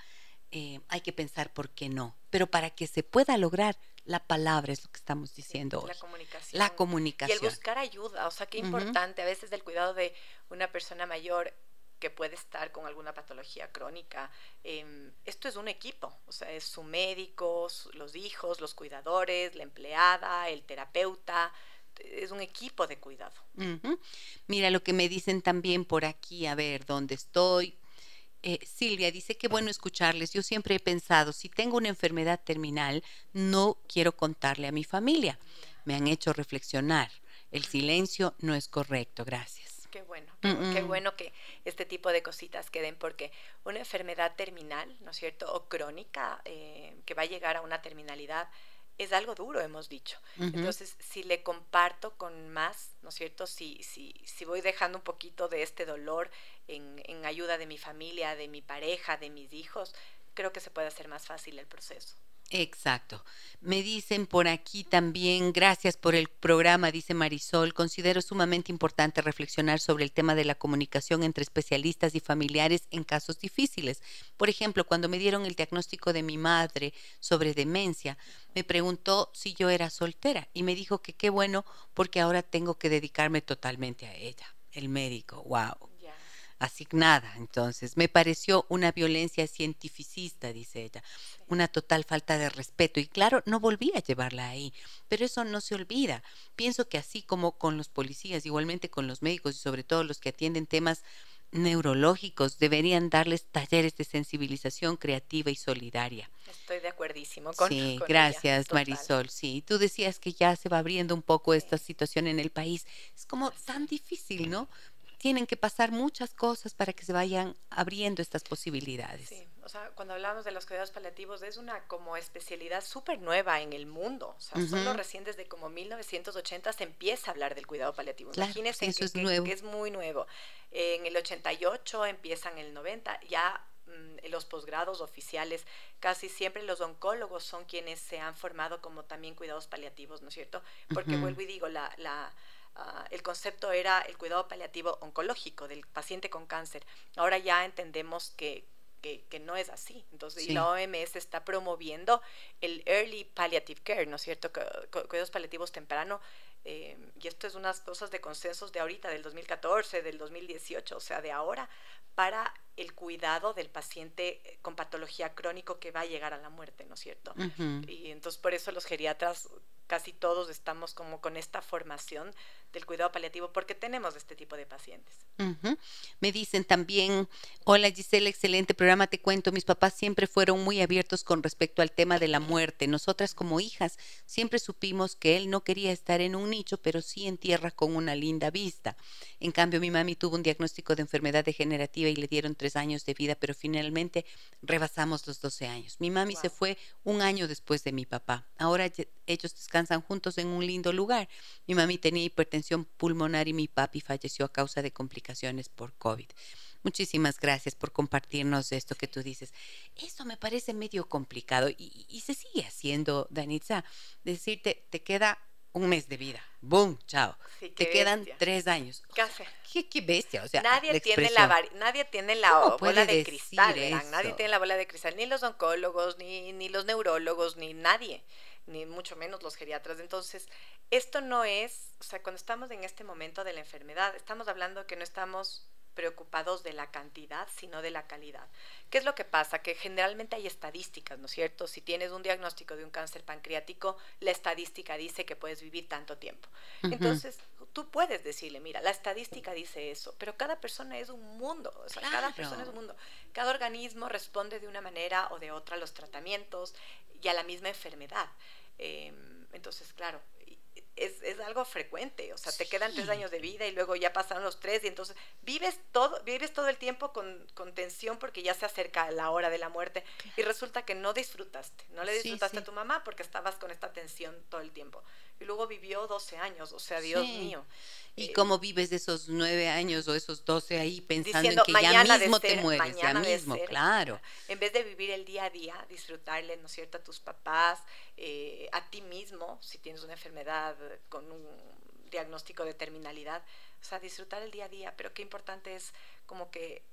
eh, hay que pensar por qué no. Pero para que se pueda lograr, la palabra es lo que estamos diciendo hoy. La comunicación. La Y el comunicación. buscar ayuda, o sea, qué importante a veces del cuidado de una persona mayor que puede estar con alguna patología crónica. em, esto es un equipo, o sea, es su médico, su- los hijos, los cuidadores, la empleada, el terapeuta, es un equipo de cuidado. Mira lo que me dicen también por aquí, a ver dónde estoy. Eh, Silvia dice que bueno escucharles. Yo siempre he pensado, si tengo una enfermedad terminal, no quiero contarle a mi familia. Me han hecho reflexionar. El silencio no es correcto. Gracias. Qué bueno, qué, bueno que este tipo de cositas queden, porque una enfermedad terminal, ¿no es cierto? O crónica, eh, que va a llegar a una terminalidad, es algo duro, hemos dicho. Entonces, si le comparto con más, ¿no es cierto? Si, si, si voy dejando un poquito de este dolor en, en ayuda de mi familia, de mi pareja, de mis hijos, creo que se puede hacer más fácil el proceso. Exacto. Me dicen por aquí también, gracias por el programa, dice Marisol, considero sumamente importante reflexionar sobre el tema de la comunicación entre especialistas y familiares en casos difíciles. Por ejemplo, cuando me dieron el diagnóstico de mi madre sobre demencia, me preguntó si yo era soltera y me dijo que qué bueno porque ahora tengo que dedicarme totalmente a ella. El médico, wow, asignada. Entonces, me pareció una violencia cientificista, dice ella, una total falta de respeto. Y claro, no volví a llevarla ahí, pero eso no se olvida. Pienso que así como con los policías, igualmente con los médicos y sobre todo los que atienden temas neurológicos, deberían darles talleres de sensibilización creativa y solidaria. Estoy de acuerdísimo con Sí, gracias Marisol. Sí, tú decías que ya se va abriendo un poco esta situación en el país. Es como tan difícil, ¿no? Tienen que pasar muchas cosas para que se vayan abriendo estas posibilidades. Sí, o sea, cuando hablamos de los cuidados paliativos es una como especialidad súper nueva en el mundo. O sea, solo recién desde como 1980 se empieza a hablar del cuidado paliativo. Imagínense eso que, es nuevo. que es muy nuevo. En el 88 empiezan en el 90, ya mm, los posgrados oficiales, casi siempre los oncólogos son quienes se han formado como también cuidados paliativos, ¿no es cierto? Porque vuelvo y digo, la, la Ah, el concepto era el cuidado paliativo oncológico del paciente con cáncer. Ahora ya entendemos que, que, no es así. Entonces, y la OMS está promoviendo el early palliative care, ¿no es cierto? Cuidados paliativos temprano. Eh, y esto es unas cosas de consensos de ahorita, del 2014, del 2018, o sea, de ahora, para el cuidado del paciente con patología crónico que va a llegar a la muerte, ¿no es cierto? Y entonces por eso los geriatras casi todos estamos como con esta formación del cuidado paliativo porque tenemos este tipo de pacientes. Me dicen también, hola Gisela, excelente programa, te cuento, mis papás siempre fueron muy abiertos con respecto al tema de la muerte. Nosotras como hijas siempre supimos que él no quería estar en un nicho, pero sí en tierra con una linda vista. En cambio, mi mami tuvo un diagnóstico de enfermedad degenerativa y le dieron tres años de vida, pero finalmente rebasamos los 12 años. Mi mami se fue un año después de mi papá. Ahora ellos descansan juntos en un lindo lugar. Mi mami tenía hipertensión pulmonar y mi papi falleció a causa de complicaciones por COVID. Muchísimas gracias por compartirnos esto que tú dices. Eso me parece medio complicado y, se sigue haciendo, Danitza. Decirte, te queda un mes de vida. ¡Boom! Chao. Te quedan tres años. ¿Qué, ¿Qué, bestia. O sea, nadie, tiene la nadie tiene la bola de cristal. Nadie tiene la bola de cristal. Ni los oncólogos, ni, ni los neurólogos, ni nadie ni mucho menos los geriatras. Entonces, esto no es, o sea, cuando estamos en este momento de la enfermedad, estamos hablando que no estamos preocupados de la cantidad, sino de la calidad. ¿Qué es lo que pasa? Que generalmente hay estadísticas, ¿no es cierto? Si tienes un diagnóstico de un cáncer pancreático, la estadística dice que puedes vivir tanto tiempo. Entonces, tú puedes decirle, mira, la estadística dice eso, pero cada persona es un mundo, o sea, cada persona es un mundo. Cada organismo responde de una manera o de otra a los tratamientos y a la misma enfermedad. Em, entonces, claro, es, es, algo frecuente, o sea, te quedan tres años de vida y luego ya pasaron los tres y entonces vives todo, vives todo el tiempo con, con tensión porque ya se acerca la hora de la muerte y resulta que no disfrutaste, no le disfrutaste a tu mamá porque estabas con esta tensión todo el tiempo y luego vivió 12 años, o sea, Dios mío. ¿Y eh, cómo vives esos nueve años o esos 12 ahí pensando en que ya mismo te mueres, ya mismo, claro. En vez de vivir el día a día, disfrutarle, ¿no es cierto?, a tus papás, eh, a ti mismo, si tienes una enfermedad con un diagnóstico de terminalidad, o sea, disfrutar el día a día, pero qué importante es como que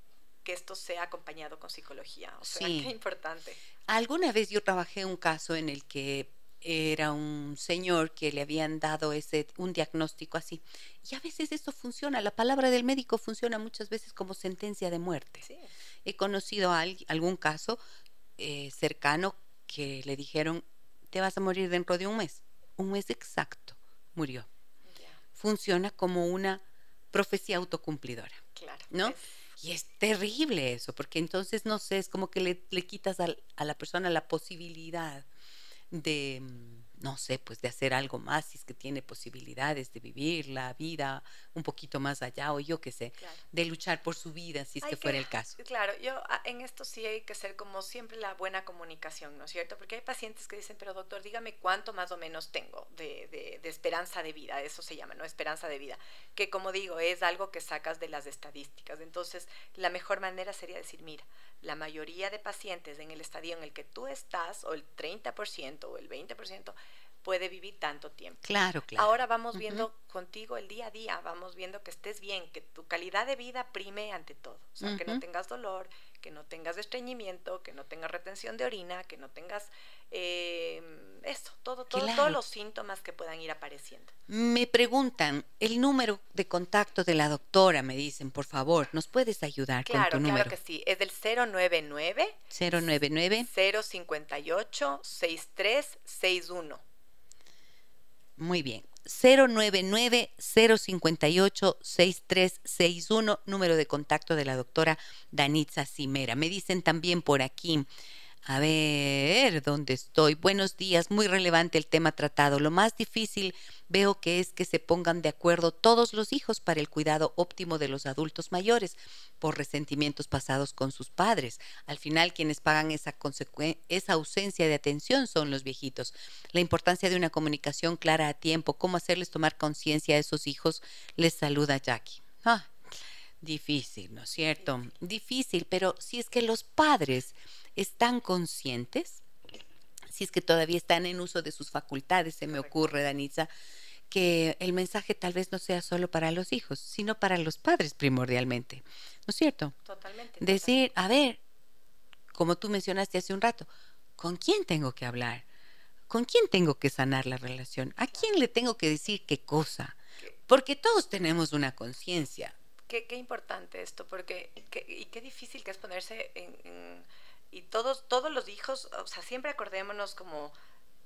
que esto sea acompañado con psicología, o sea, qué importante. Alguna vez yo trabajé un caso en el que era un señor que le habían dado ese un diagnóstico así. Y a veces esto funciona, la palabra del médico funciona muchas veces como sentencia de muerte. He conocido a algún caso eh, cercano que le dijeron, te vas a morir dentro de un mes. Un mes exacto, murió. Funciona como una profecía autocumplidora. Claro. ¿No? Y es terrible eso, porque entonces, no sé, es como que le, le quitas a la persona la posibilidad de, no sé, pues de hacer algo más, si es que tiene posibilidades de vivir la vida un poquito más allá o yo qué sé, de luchar por su vida, si es que, fuera el caso. Claro, yo ah, en esto sí hay que ser como siempre la buena comunicación, ¿no es cierto? Porque hay pacientes que dicen, pero doctor, dígame cuánto más o menos tengo de, de, de esperanza de vida, eso se llama, ¿no? Esperanza de vida, que como digo, es algo que sacas de las estadísticas. Entonces, la mejor manera sería decir, mira, la mayoría de pacientes en el estadio en el que tú estás, o el 30% o el 20%, puede vivir tanto tiempo. Claro, claro. Ahora vamos viendo contigo el día a día, vamos viendo que estés bien, que tu calidad de vida prime ante todo. O sea, que no tengas dolor, que no tengas estreñimiento, que no tengas retención de orina, que no tengas eh, esto, todo, todo, todos los síntomas que puedan ir apareciendo. Me preguntan el número de contacto de la doctora, me dicen, por favor, ¿nos puedes ayudar con tu número? Claro que sí, es del 099 099 058 6361. Muy bien. 099-058-6361, número de contacto de la doctora Danitza Cimera. Me dicen también por aquí, a ver, ¿dónde estoy? Buenos días, muy relevante el tema tratado. Lo más difícil veo que es que se pongan de acuerdo todos los hijos para el cuidado óptimo de los adultos mayores por resentimientos pasados con sus padres. Al final quienes pagan esa, esa ausencia de atención son los viejitos. La importancia de una comunicación clara a tiempo, cómo hacerles tomar conciencia a esos hijos, les saluda Jackie. Ah, difícil, ¿no es cierto? Difícil, pero si es que los padres están conscientes, si es que todavía están en uso de sus facultades, se me ocurre, Danitza, que el mensaje tal vez no sea solo para los hijos, sino para los padres primordialmente. ¿No es cierto? Totalmente. Decir, a ver, como tú mencionaste hace un rato, ¿con quién tengo que hablar? ¿Con quién tengo que sanar la relación? ¿A quién le tengo que decir qué cosa? Porque todos tenemos una conciencia. Qué, qué, importante esto, porque y qué difícil que es ponerse en y todos, todos los hijos, o sea, siempre acordémonos como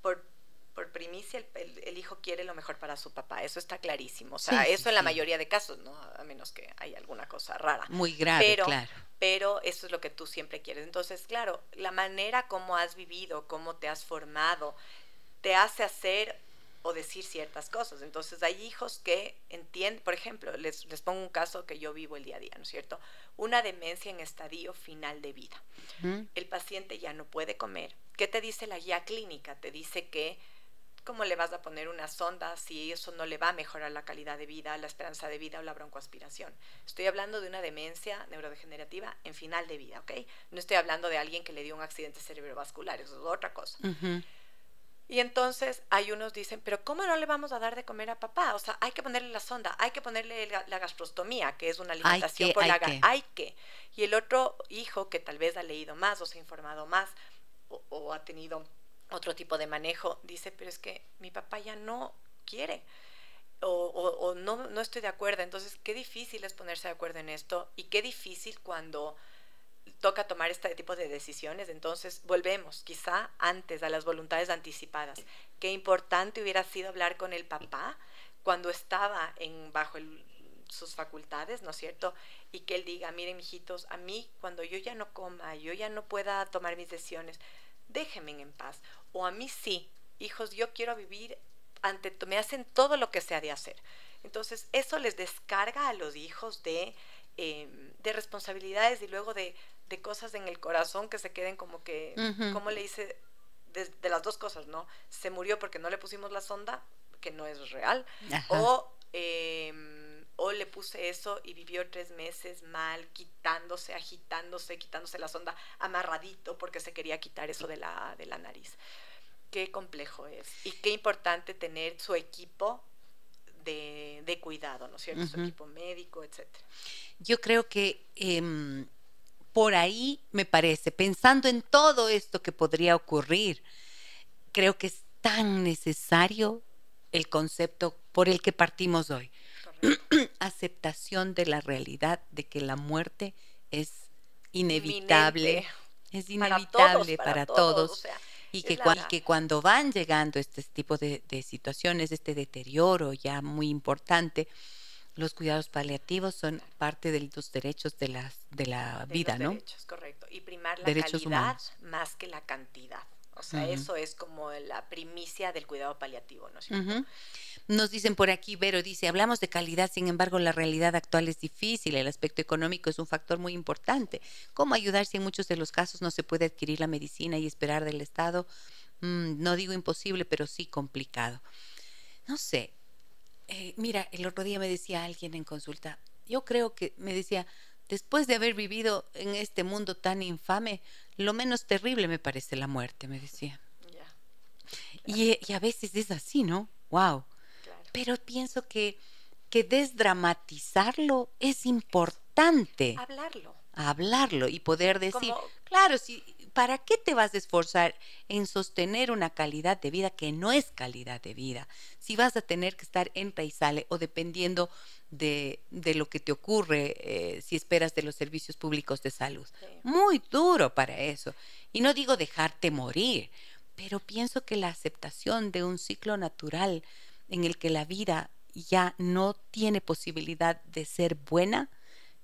por, por primicia el, hijo quiere lo mejor para su papá, eso está clarísimo. O sea, eso en la mayoría de casos, ¿no? A menos que haya alguna cosa rara. Muy grave, pero, claro. Pero eso es lo que tú siempre quieres. Entonces, claro, la manera como has vivido, cómo te has formado, te hace hacer o decir ciertas cosas. Entonces hay hijos que entienden, por ejemplo, les, les pongo un caso que yo vivo el día a día, ¿no es cierto? Una demencia en estadio final de vida. El paciente ya no puede comer. ¿Qué te dice la guía clínica? Te dice que cómo le vas a poner una sonda si eso no le va a mejorar la calidad de vida, la esperanza de vida o la broncoaspiración. Estoy hablando de una demencia neurodegenerativa en final de vida, ¿ok? No estoy hablando de alguien que le dio un accidente cerebrovascular, eso es otra cosa. Y entonces hay unos dicen, pero ¿cómo no le vamos a dar de comer a papá? O sea, hay que ponerle la sonda, hay que ponerle la, gastrostomía, que es una alimentación por la que. hay que. Y el otro hijo que tal vez ha leído más o se ha informado más o, ha tenido otro tipo de manejo, dice, pero es que mi papá ya no quiere. O, o, no, no estoy de acuerdo. Entonces, qué difícil es ponerse de acuerdo en esto y qué difícil cuando toca tomar este tipo de decisiones, entonces volvemos quizá antes a las voluntades anticipadas. Qué importante hubiera sido hablar con el papá cuando estaba en, bajo sus facultades, ¿no es cierto? Y que él diga, miren, mijitos, a mí cuando yo ya no coma, yo ya no pueda tomar mis decisiones, déjenme en paz. O a mí sí, hijos, yo quiero vivir ante, me hacen todo lo que se ha de hacer. Entonces, eso les descarga a los hijos de, em, de responsabilidades y luego de de cosas en el corazón que se queden como que, como le dice, de, las dos cosas, ¿no? Se murió porque no le pusimos la sonda, que no es real, o, em, o le puse eso y vivió tres meses mal, quitándose, agitándose, quitándose la sonda, amarradito porque se quería quitar eso de la, de la nariz. Qué complejo es y qué importante tener su equipo de, de cuidado, ¿no es cierto? Su equipo médico, etcétera. Yo creo que em, por ahí me parece, pensando en todo esto que podría ocurrir, creo que es tan necesario el concepto por el que partimos hoy. Aceptación de la realidad de que la muerte es inevitable. Es inevitable para todos. y, que, que, cuando van llegando este tipo de, de situaciones, este deterioro ya muy importante, los cuidados paliativos son parte de los derechos de, las, de la vida, ¿no? Derechos, correcto. Y primar la calidad más que la cantidad. O sea, eso es como la primicia del cuidado paliativo, ¿no es cierto? Nos dicen por aquí, Vero dice, hablamos de calidad, sin embargo la realidad actual es difícil, el aspecto económico es un factor muy importante. ¿Cómo ayudar si en muchos de los casos no se puede adquirir la medicina y esperar del Estado? Mm, no digo imposible, pero sí complicado. No sé, eh, mira, el otro día me decía alguien en consulta, yo creo que me decía, después de haber vivido en este mundo tan infame, lo menos terrible me parece la muerte, me decía. Y, y, a veces es así, ¿no? Wow pero pienso que, que desdramatizarlo es importante. Hablarlo. Hablarlo y poder decir, claro, si, ¿para qué te vas a esforzar en sostener una calidad de vida que no es calidad de vida? Si vas a tener que estar entra y sale o dependiendo de, de lo que te ocurre eh, si esperas de los servicios públicos de salud. Muy duro para eso. Y no digo dejarte morir, pero pienso que la aceptación de un ciclo natural en el que la vida ya no tiene posibilidad de ser buena,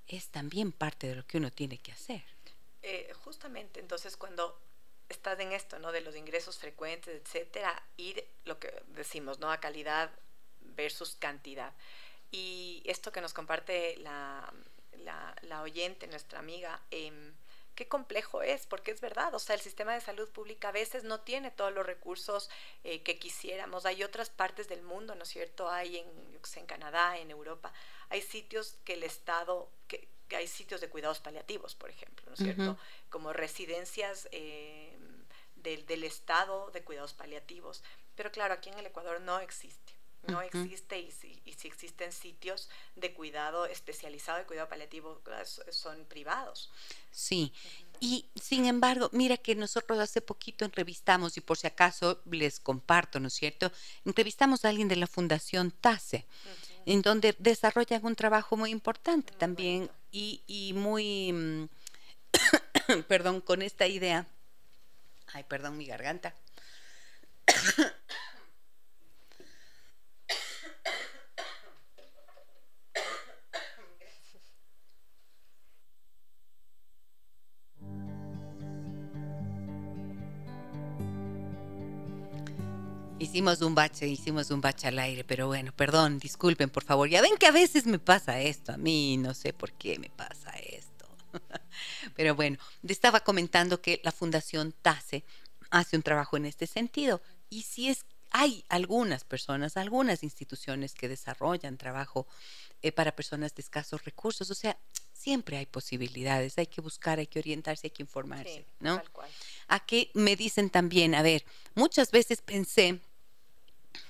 es también parte de lo que uno tiene que hacer. Eh, justamente, entonces cuando estás en esto, ¿no? De los ingresos frecuentes, etcétera, ir lo que decimos, ¿no? A calidad versus cantidad. Y esto que nos comparte la, la, oyente, nuestra amiga, eh, qué complejo es, porque es verdad, o sea, el sistema de salud pública a veces no tiene todos los recursos eh, que quisiéramos. Hay otras partes del mundo, ¿no es cierto? Hay en, en Canadá, en Europa, hay sitios que el Estado, que, hay sitios de cuidados paliativos, por ejemplo, ¿no es cierto? Como residencias eh, del, del Estado de cuidados paliativos. Pero claro, aquí en el Ecuador no existe no existe y si, y si, existen sitios de cuidado especializado, de cuidado paliativo, son privados. Sí. Y sin embargo, mira que nosotros hace poquito entrevistamos, y por si acaso les comparto, ¿no es cierto? Entrevistamos a alguien de la Fundación TASE, en donde desarrollan un trabajo muy importante también y, y, muy, mm, perdón, con esta idea, ay, perdón mi garganta. Hicimos un bache, hicimos un bache al aire, pero bueno, perdón, disculpen por favor. Ya ven que a veces me pasa esto, a mí no sé por qué me pasa esto. pero bueno, estaba comentando que la Fundación TASE hace un trabajo en este sentido. Y si es, hay algunas personas, algunas instituciones que desarrollan trabajo eh, para personas de escasos recursos, o sea, siempre hay posibilidades, hay que buscar, hay que orientarse, hay que informarse, ¿no? Tal cual. Aquí me dicen también, a ver, muchas veces pensé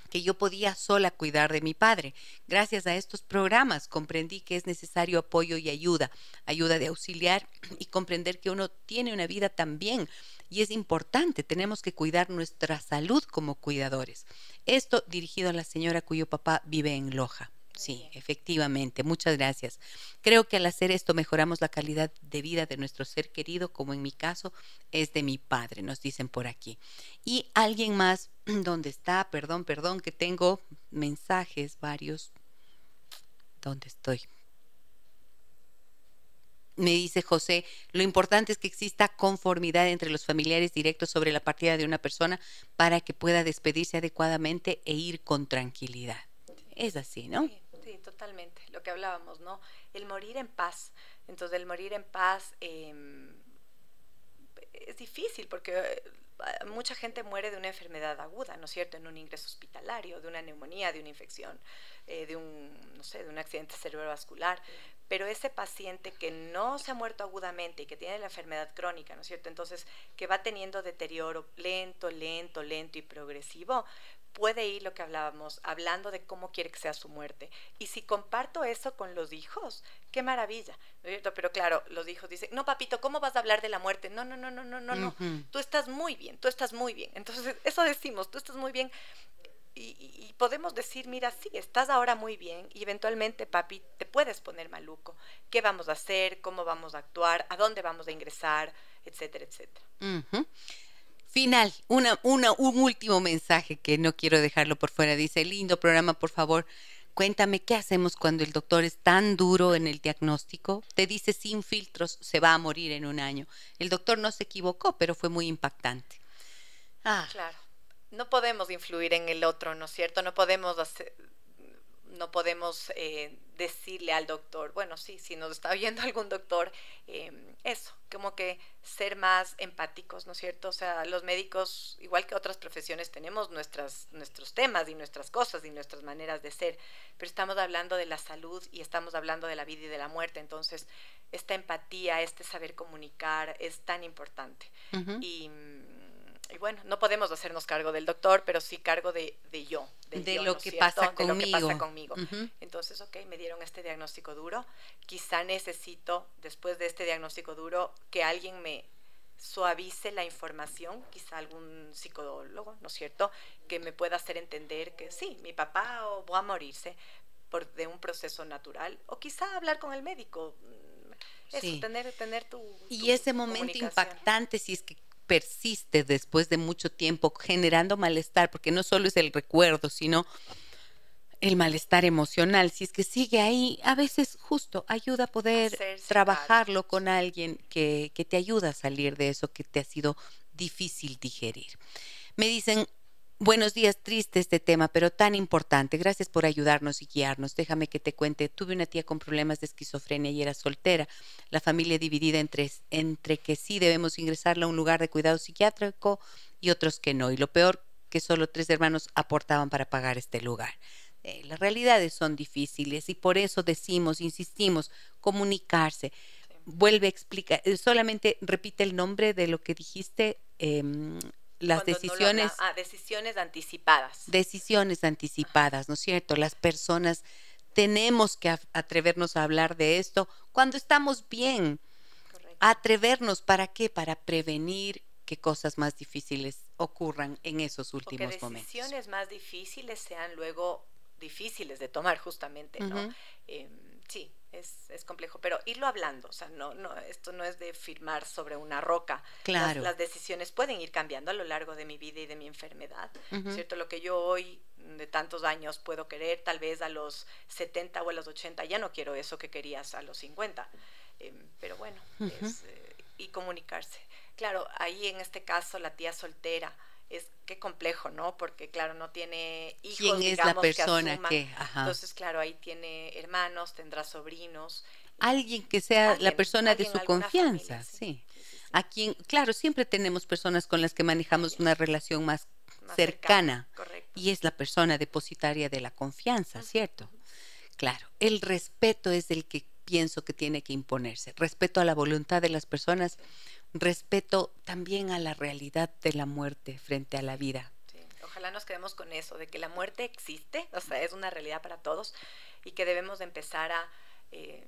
que yo podía sola cuidar de mi padre. Gracias a estos programas comprendí que es necesario apoyo y ayuda, ayuda de auxiliar y comprender que uno tiene una vida también y es importante, tenemos que cuidar nuestra salud como cuidadores. Esto dirigido a la señora cuyo papá vive en Loja. Sí, efectivamente, muchas gracias. Creo que al hacer esto mejoramos la calidad de vida de nuestro ser querido, como en mi caso es de mi padre, nos dicen por aquí. Y alguien más, ¿dónde está? Perdón, perdón, que tengo mensajes varios. ¿Dónde estoy? Me dice José, lo importante es que exista conformidad entre los familiares directos sobre la partida de una persona para que pueda despedirse adecuadamente e ir con tranquilidad. Es así, ¿no? Sí, totalmente. Lo que hablábamos, ¿no? El morir en paz. Entonces, el morir en paz em, es difícil porque eh, mucha gente muere de una enfermedad aguda, ¿no es cierto? En un ingreso hospitalario, de una neumonía, de una infección, eh, de un, no sé, de un accidente cerebrovascular. Pero ese paciente que no se ha muerto agudamente y que tiene la enfermedad crónica, ¿no es cierto? Entonces, que va teniendo deterioro lento, lento, lento y progresivo, puede ir lo que hablábamos, hablando de cómo quiere que sea su muerte. Y si comparto eso con los hijos, qué maravilla, ¿no es cierto? Pero claro, los hijos dicen, no, papito, ¿cómo vas a hablar de la muerte? No, no, no, no, no, no, no, tú estás muy bien, tú estás muy bien. Entonces, eso decimos, tú estás muy bien. Y, podemos decir, mira, sí, estás ahora muy bien y eventualmente, papi, te puedes poner maluco. ¿Qué vamos a hacer? ¿Cómo vamos a actuar? ¿A dónde vamos a ingresar? Etcétera, etcétera. Final, una, una, un último mensaje que no quiero dejarlo por fuera. Dice, lindo programa, por favor, cuéntame qué hacemos cuando el doctor es tan duro en el diagnóstico. Te dice sin filtros, se va a morir en un año. El doctor no se equivocó, pero fue muy impactante. Ah. Claro. No podemos influir en el otro, ¿no es cierto? No podemos hacer, no podemos eh, decirle al doctor, bueno, sí, si nos está oyendo algún doctor, em, eso, como que ser más empáticos, ¿no es cierto? O sea, los médicos, igual que otras profesiones, tenemos nuestras, nuestros temas y nuestras cosas y nuestras maneras de ser, pero estamos hablando de la salud y estamos hablando de la vida y de la muerte, entonces esta empatía, este saber comunicar es tan importante. Y y bueno, no podemos hacernos cargo del doctor, pero sí cargo de, yo. De, lo, que pasa de lo que pasa conmigo. Entonces, ok, me dieron este diagnóstico duro. Quizá necesito, después de este diagnóstico duro, que alguien me suavice la información, quizá algún psicólogo, ¿no es cierto?, que me pueda hacer entender que sí, mi papá va a morirse por, de un proceso natural, o quizá hablar con el médico. Mm, eso, tener, tener tu, Y ese momento impactante, si es que persiste después de mucho tiempo generando malestar, porque no solo es el recuerdo, sino el malestar emocional, si es que sigue ahí, a veces justo ayuda a poder trabajarlo con alguien que, que te ayuda a salir de eso que te ha sido difícil digerir. Me dicen, Buenos días, triste este tema, pero tan importante. Gracias por ayudarnos y guiarnos. Déjame que te cuente. Tuve una tía con problemas de esquizofrenia y era soltera. La familia dividida entre, entre que sí debemos ingresarla a un lugar de cuidado psiquiátrico y otros que no. Y lo peor, que solo tres hermanos aportaban para pagar este lugar. Eh, las realidades son difíciles y por eso decimos, insistimos, comunicarse. Vuelve a explicar, eh, solamente repite el nombre de lo que dijiste. Em, las decisiones... ah, decisiones anticipadas. Decisiones anticipadas, ¿no es cierto? Las personas tenemos que atrevernos a hablar de esto cuando estamos bien. Atrevernos, ¿para qué? Para prevenir que cosas más difíciles ocurran en esos últimos que momentos. decisiones más difíciles sean luego difíciles de tomar justamente, ¿no? Sí, es, es, complejo, pero irlo hablando, o sea, no, no, esto no es de firmar sobre una roca. Claro. Las, decisiones pueden ir cambiando a lo largo de mi vida y de mi enfermedad, ¿cierto? Lo que yo hoy de tantos años puedo querer, tal vez a los 70 o a los 80 ya no quiero eso que querías a los 50, em, pero bueno, es, eh, y comunicarse. Claro, ahí en este caso la tía soltera, es qué complejo, ¿no? Porque claro, no tiene hijos, ¿Quién es la persona que, Entonces, claro, ahí tiene hermanos, tendrá sobrinos. Alguien que sea la persona de su confianza, sí. A quien, claro, siempre tenemos personas con las que manejamos una relación más, cercana, y es la persona depositaria de la confianza, ¿cierto? Claro, el respeto es el que pienso que tiene que imponerse, respeto a la voluntad de las personas, respeto también a la realidad de la muerte frente a la vida. ojalá nos quedemos con eso, de que la muerte existe, o sea, es una realidad para todos y que debemos empezar a, eh,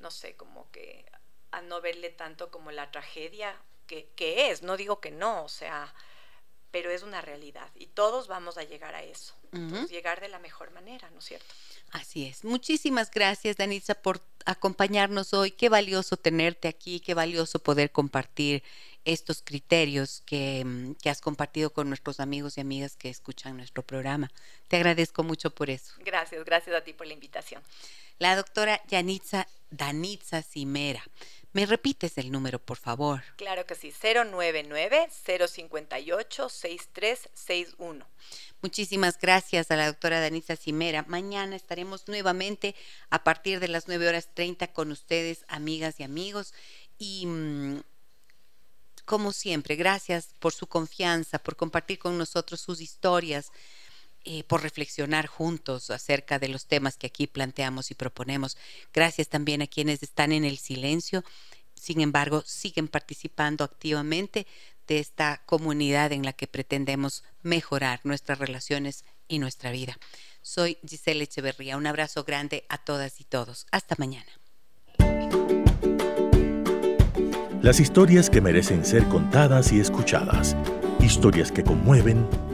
no sé, como que a no verle tanto como la tragedia que, que es, no digo que no, o sea, pero es una realidad y todos vamos a llegar a eso, llegar de la mejor manera, ¿no es cierto? Así es. Muchísimas gracias, Danitza, por acompañarnos hoy. Qué valioso tenerte aquí, qué valioso poder compartir estos criterios que, mm, que, has compartido con nuestros amigos y amigas que escuchan nuestro programa. Te agradezco mucho por eso. Gracias, gracias a ti por la invitación. La doctora Yanitza Danitza Cimera. ¿Me repites el número, por favor? Claro que sí, 099-058-6361. Muchísimas gracias a la doctora Danisa Cimera. Mañana estaremos nuevamente a partir de las 9 horas 30 con ustedes, amigas y amigos. Y mm, como siempre, gracias por su confianza, por compartir con nosotros sus historias, eh, por reflexionar juntos acerca de los temas que aquí planteamos y proponemos. Gracias también a quienes están en el silencio, sin embargo, siguen participando activamente de esta comunidad en la que pretendemos mejorar nuestras relaciones y nuestra vida. Soy Giselle Echeverría. Un abrazo grande a todas y todos. Hasta mañana. Las historias que merecen ser contadas y escuchadas. Historias que conmueven,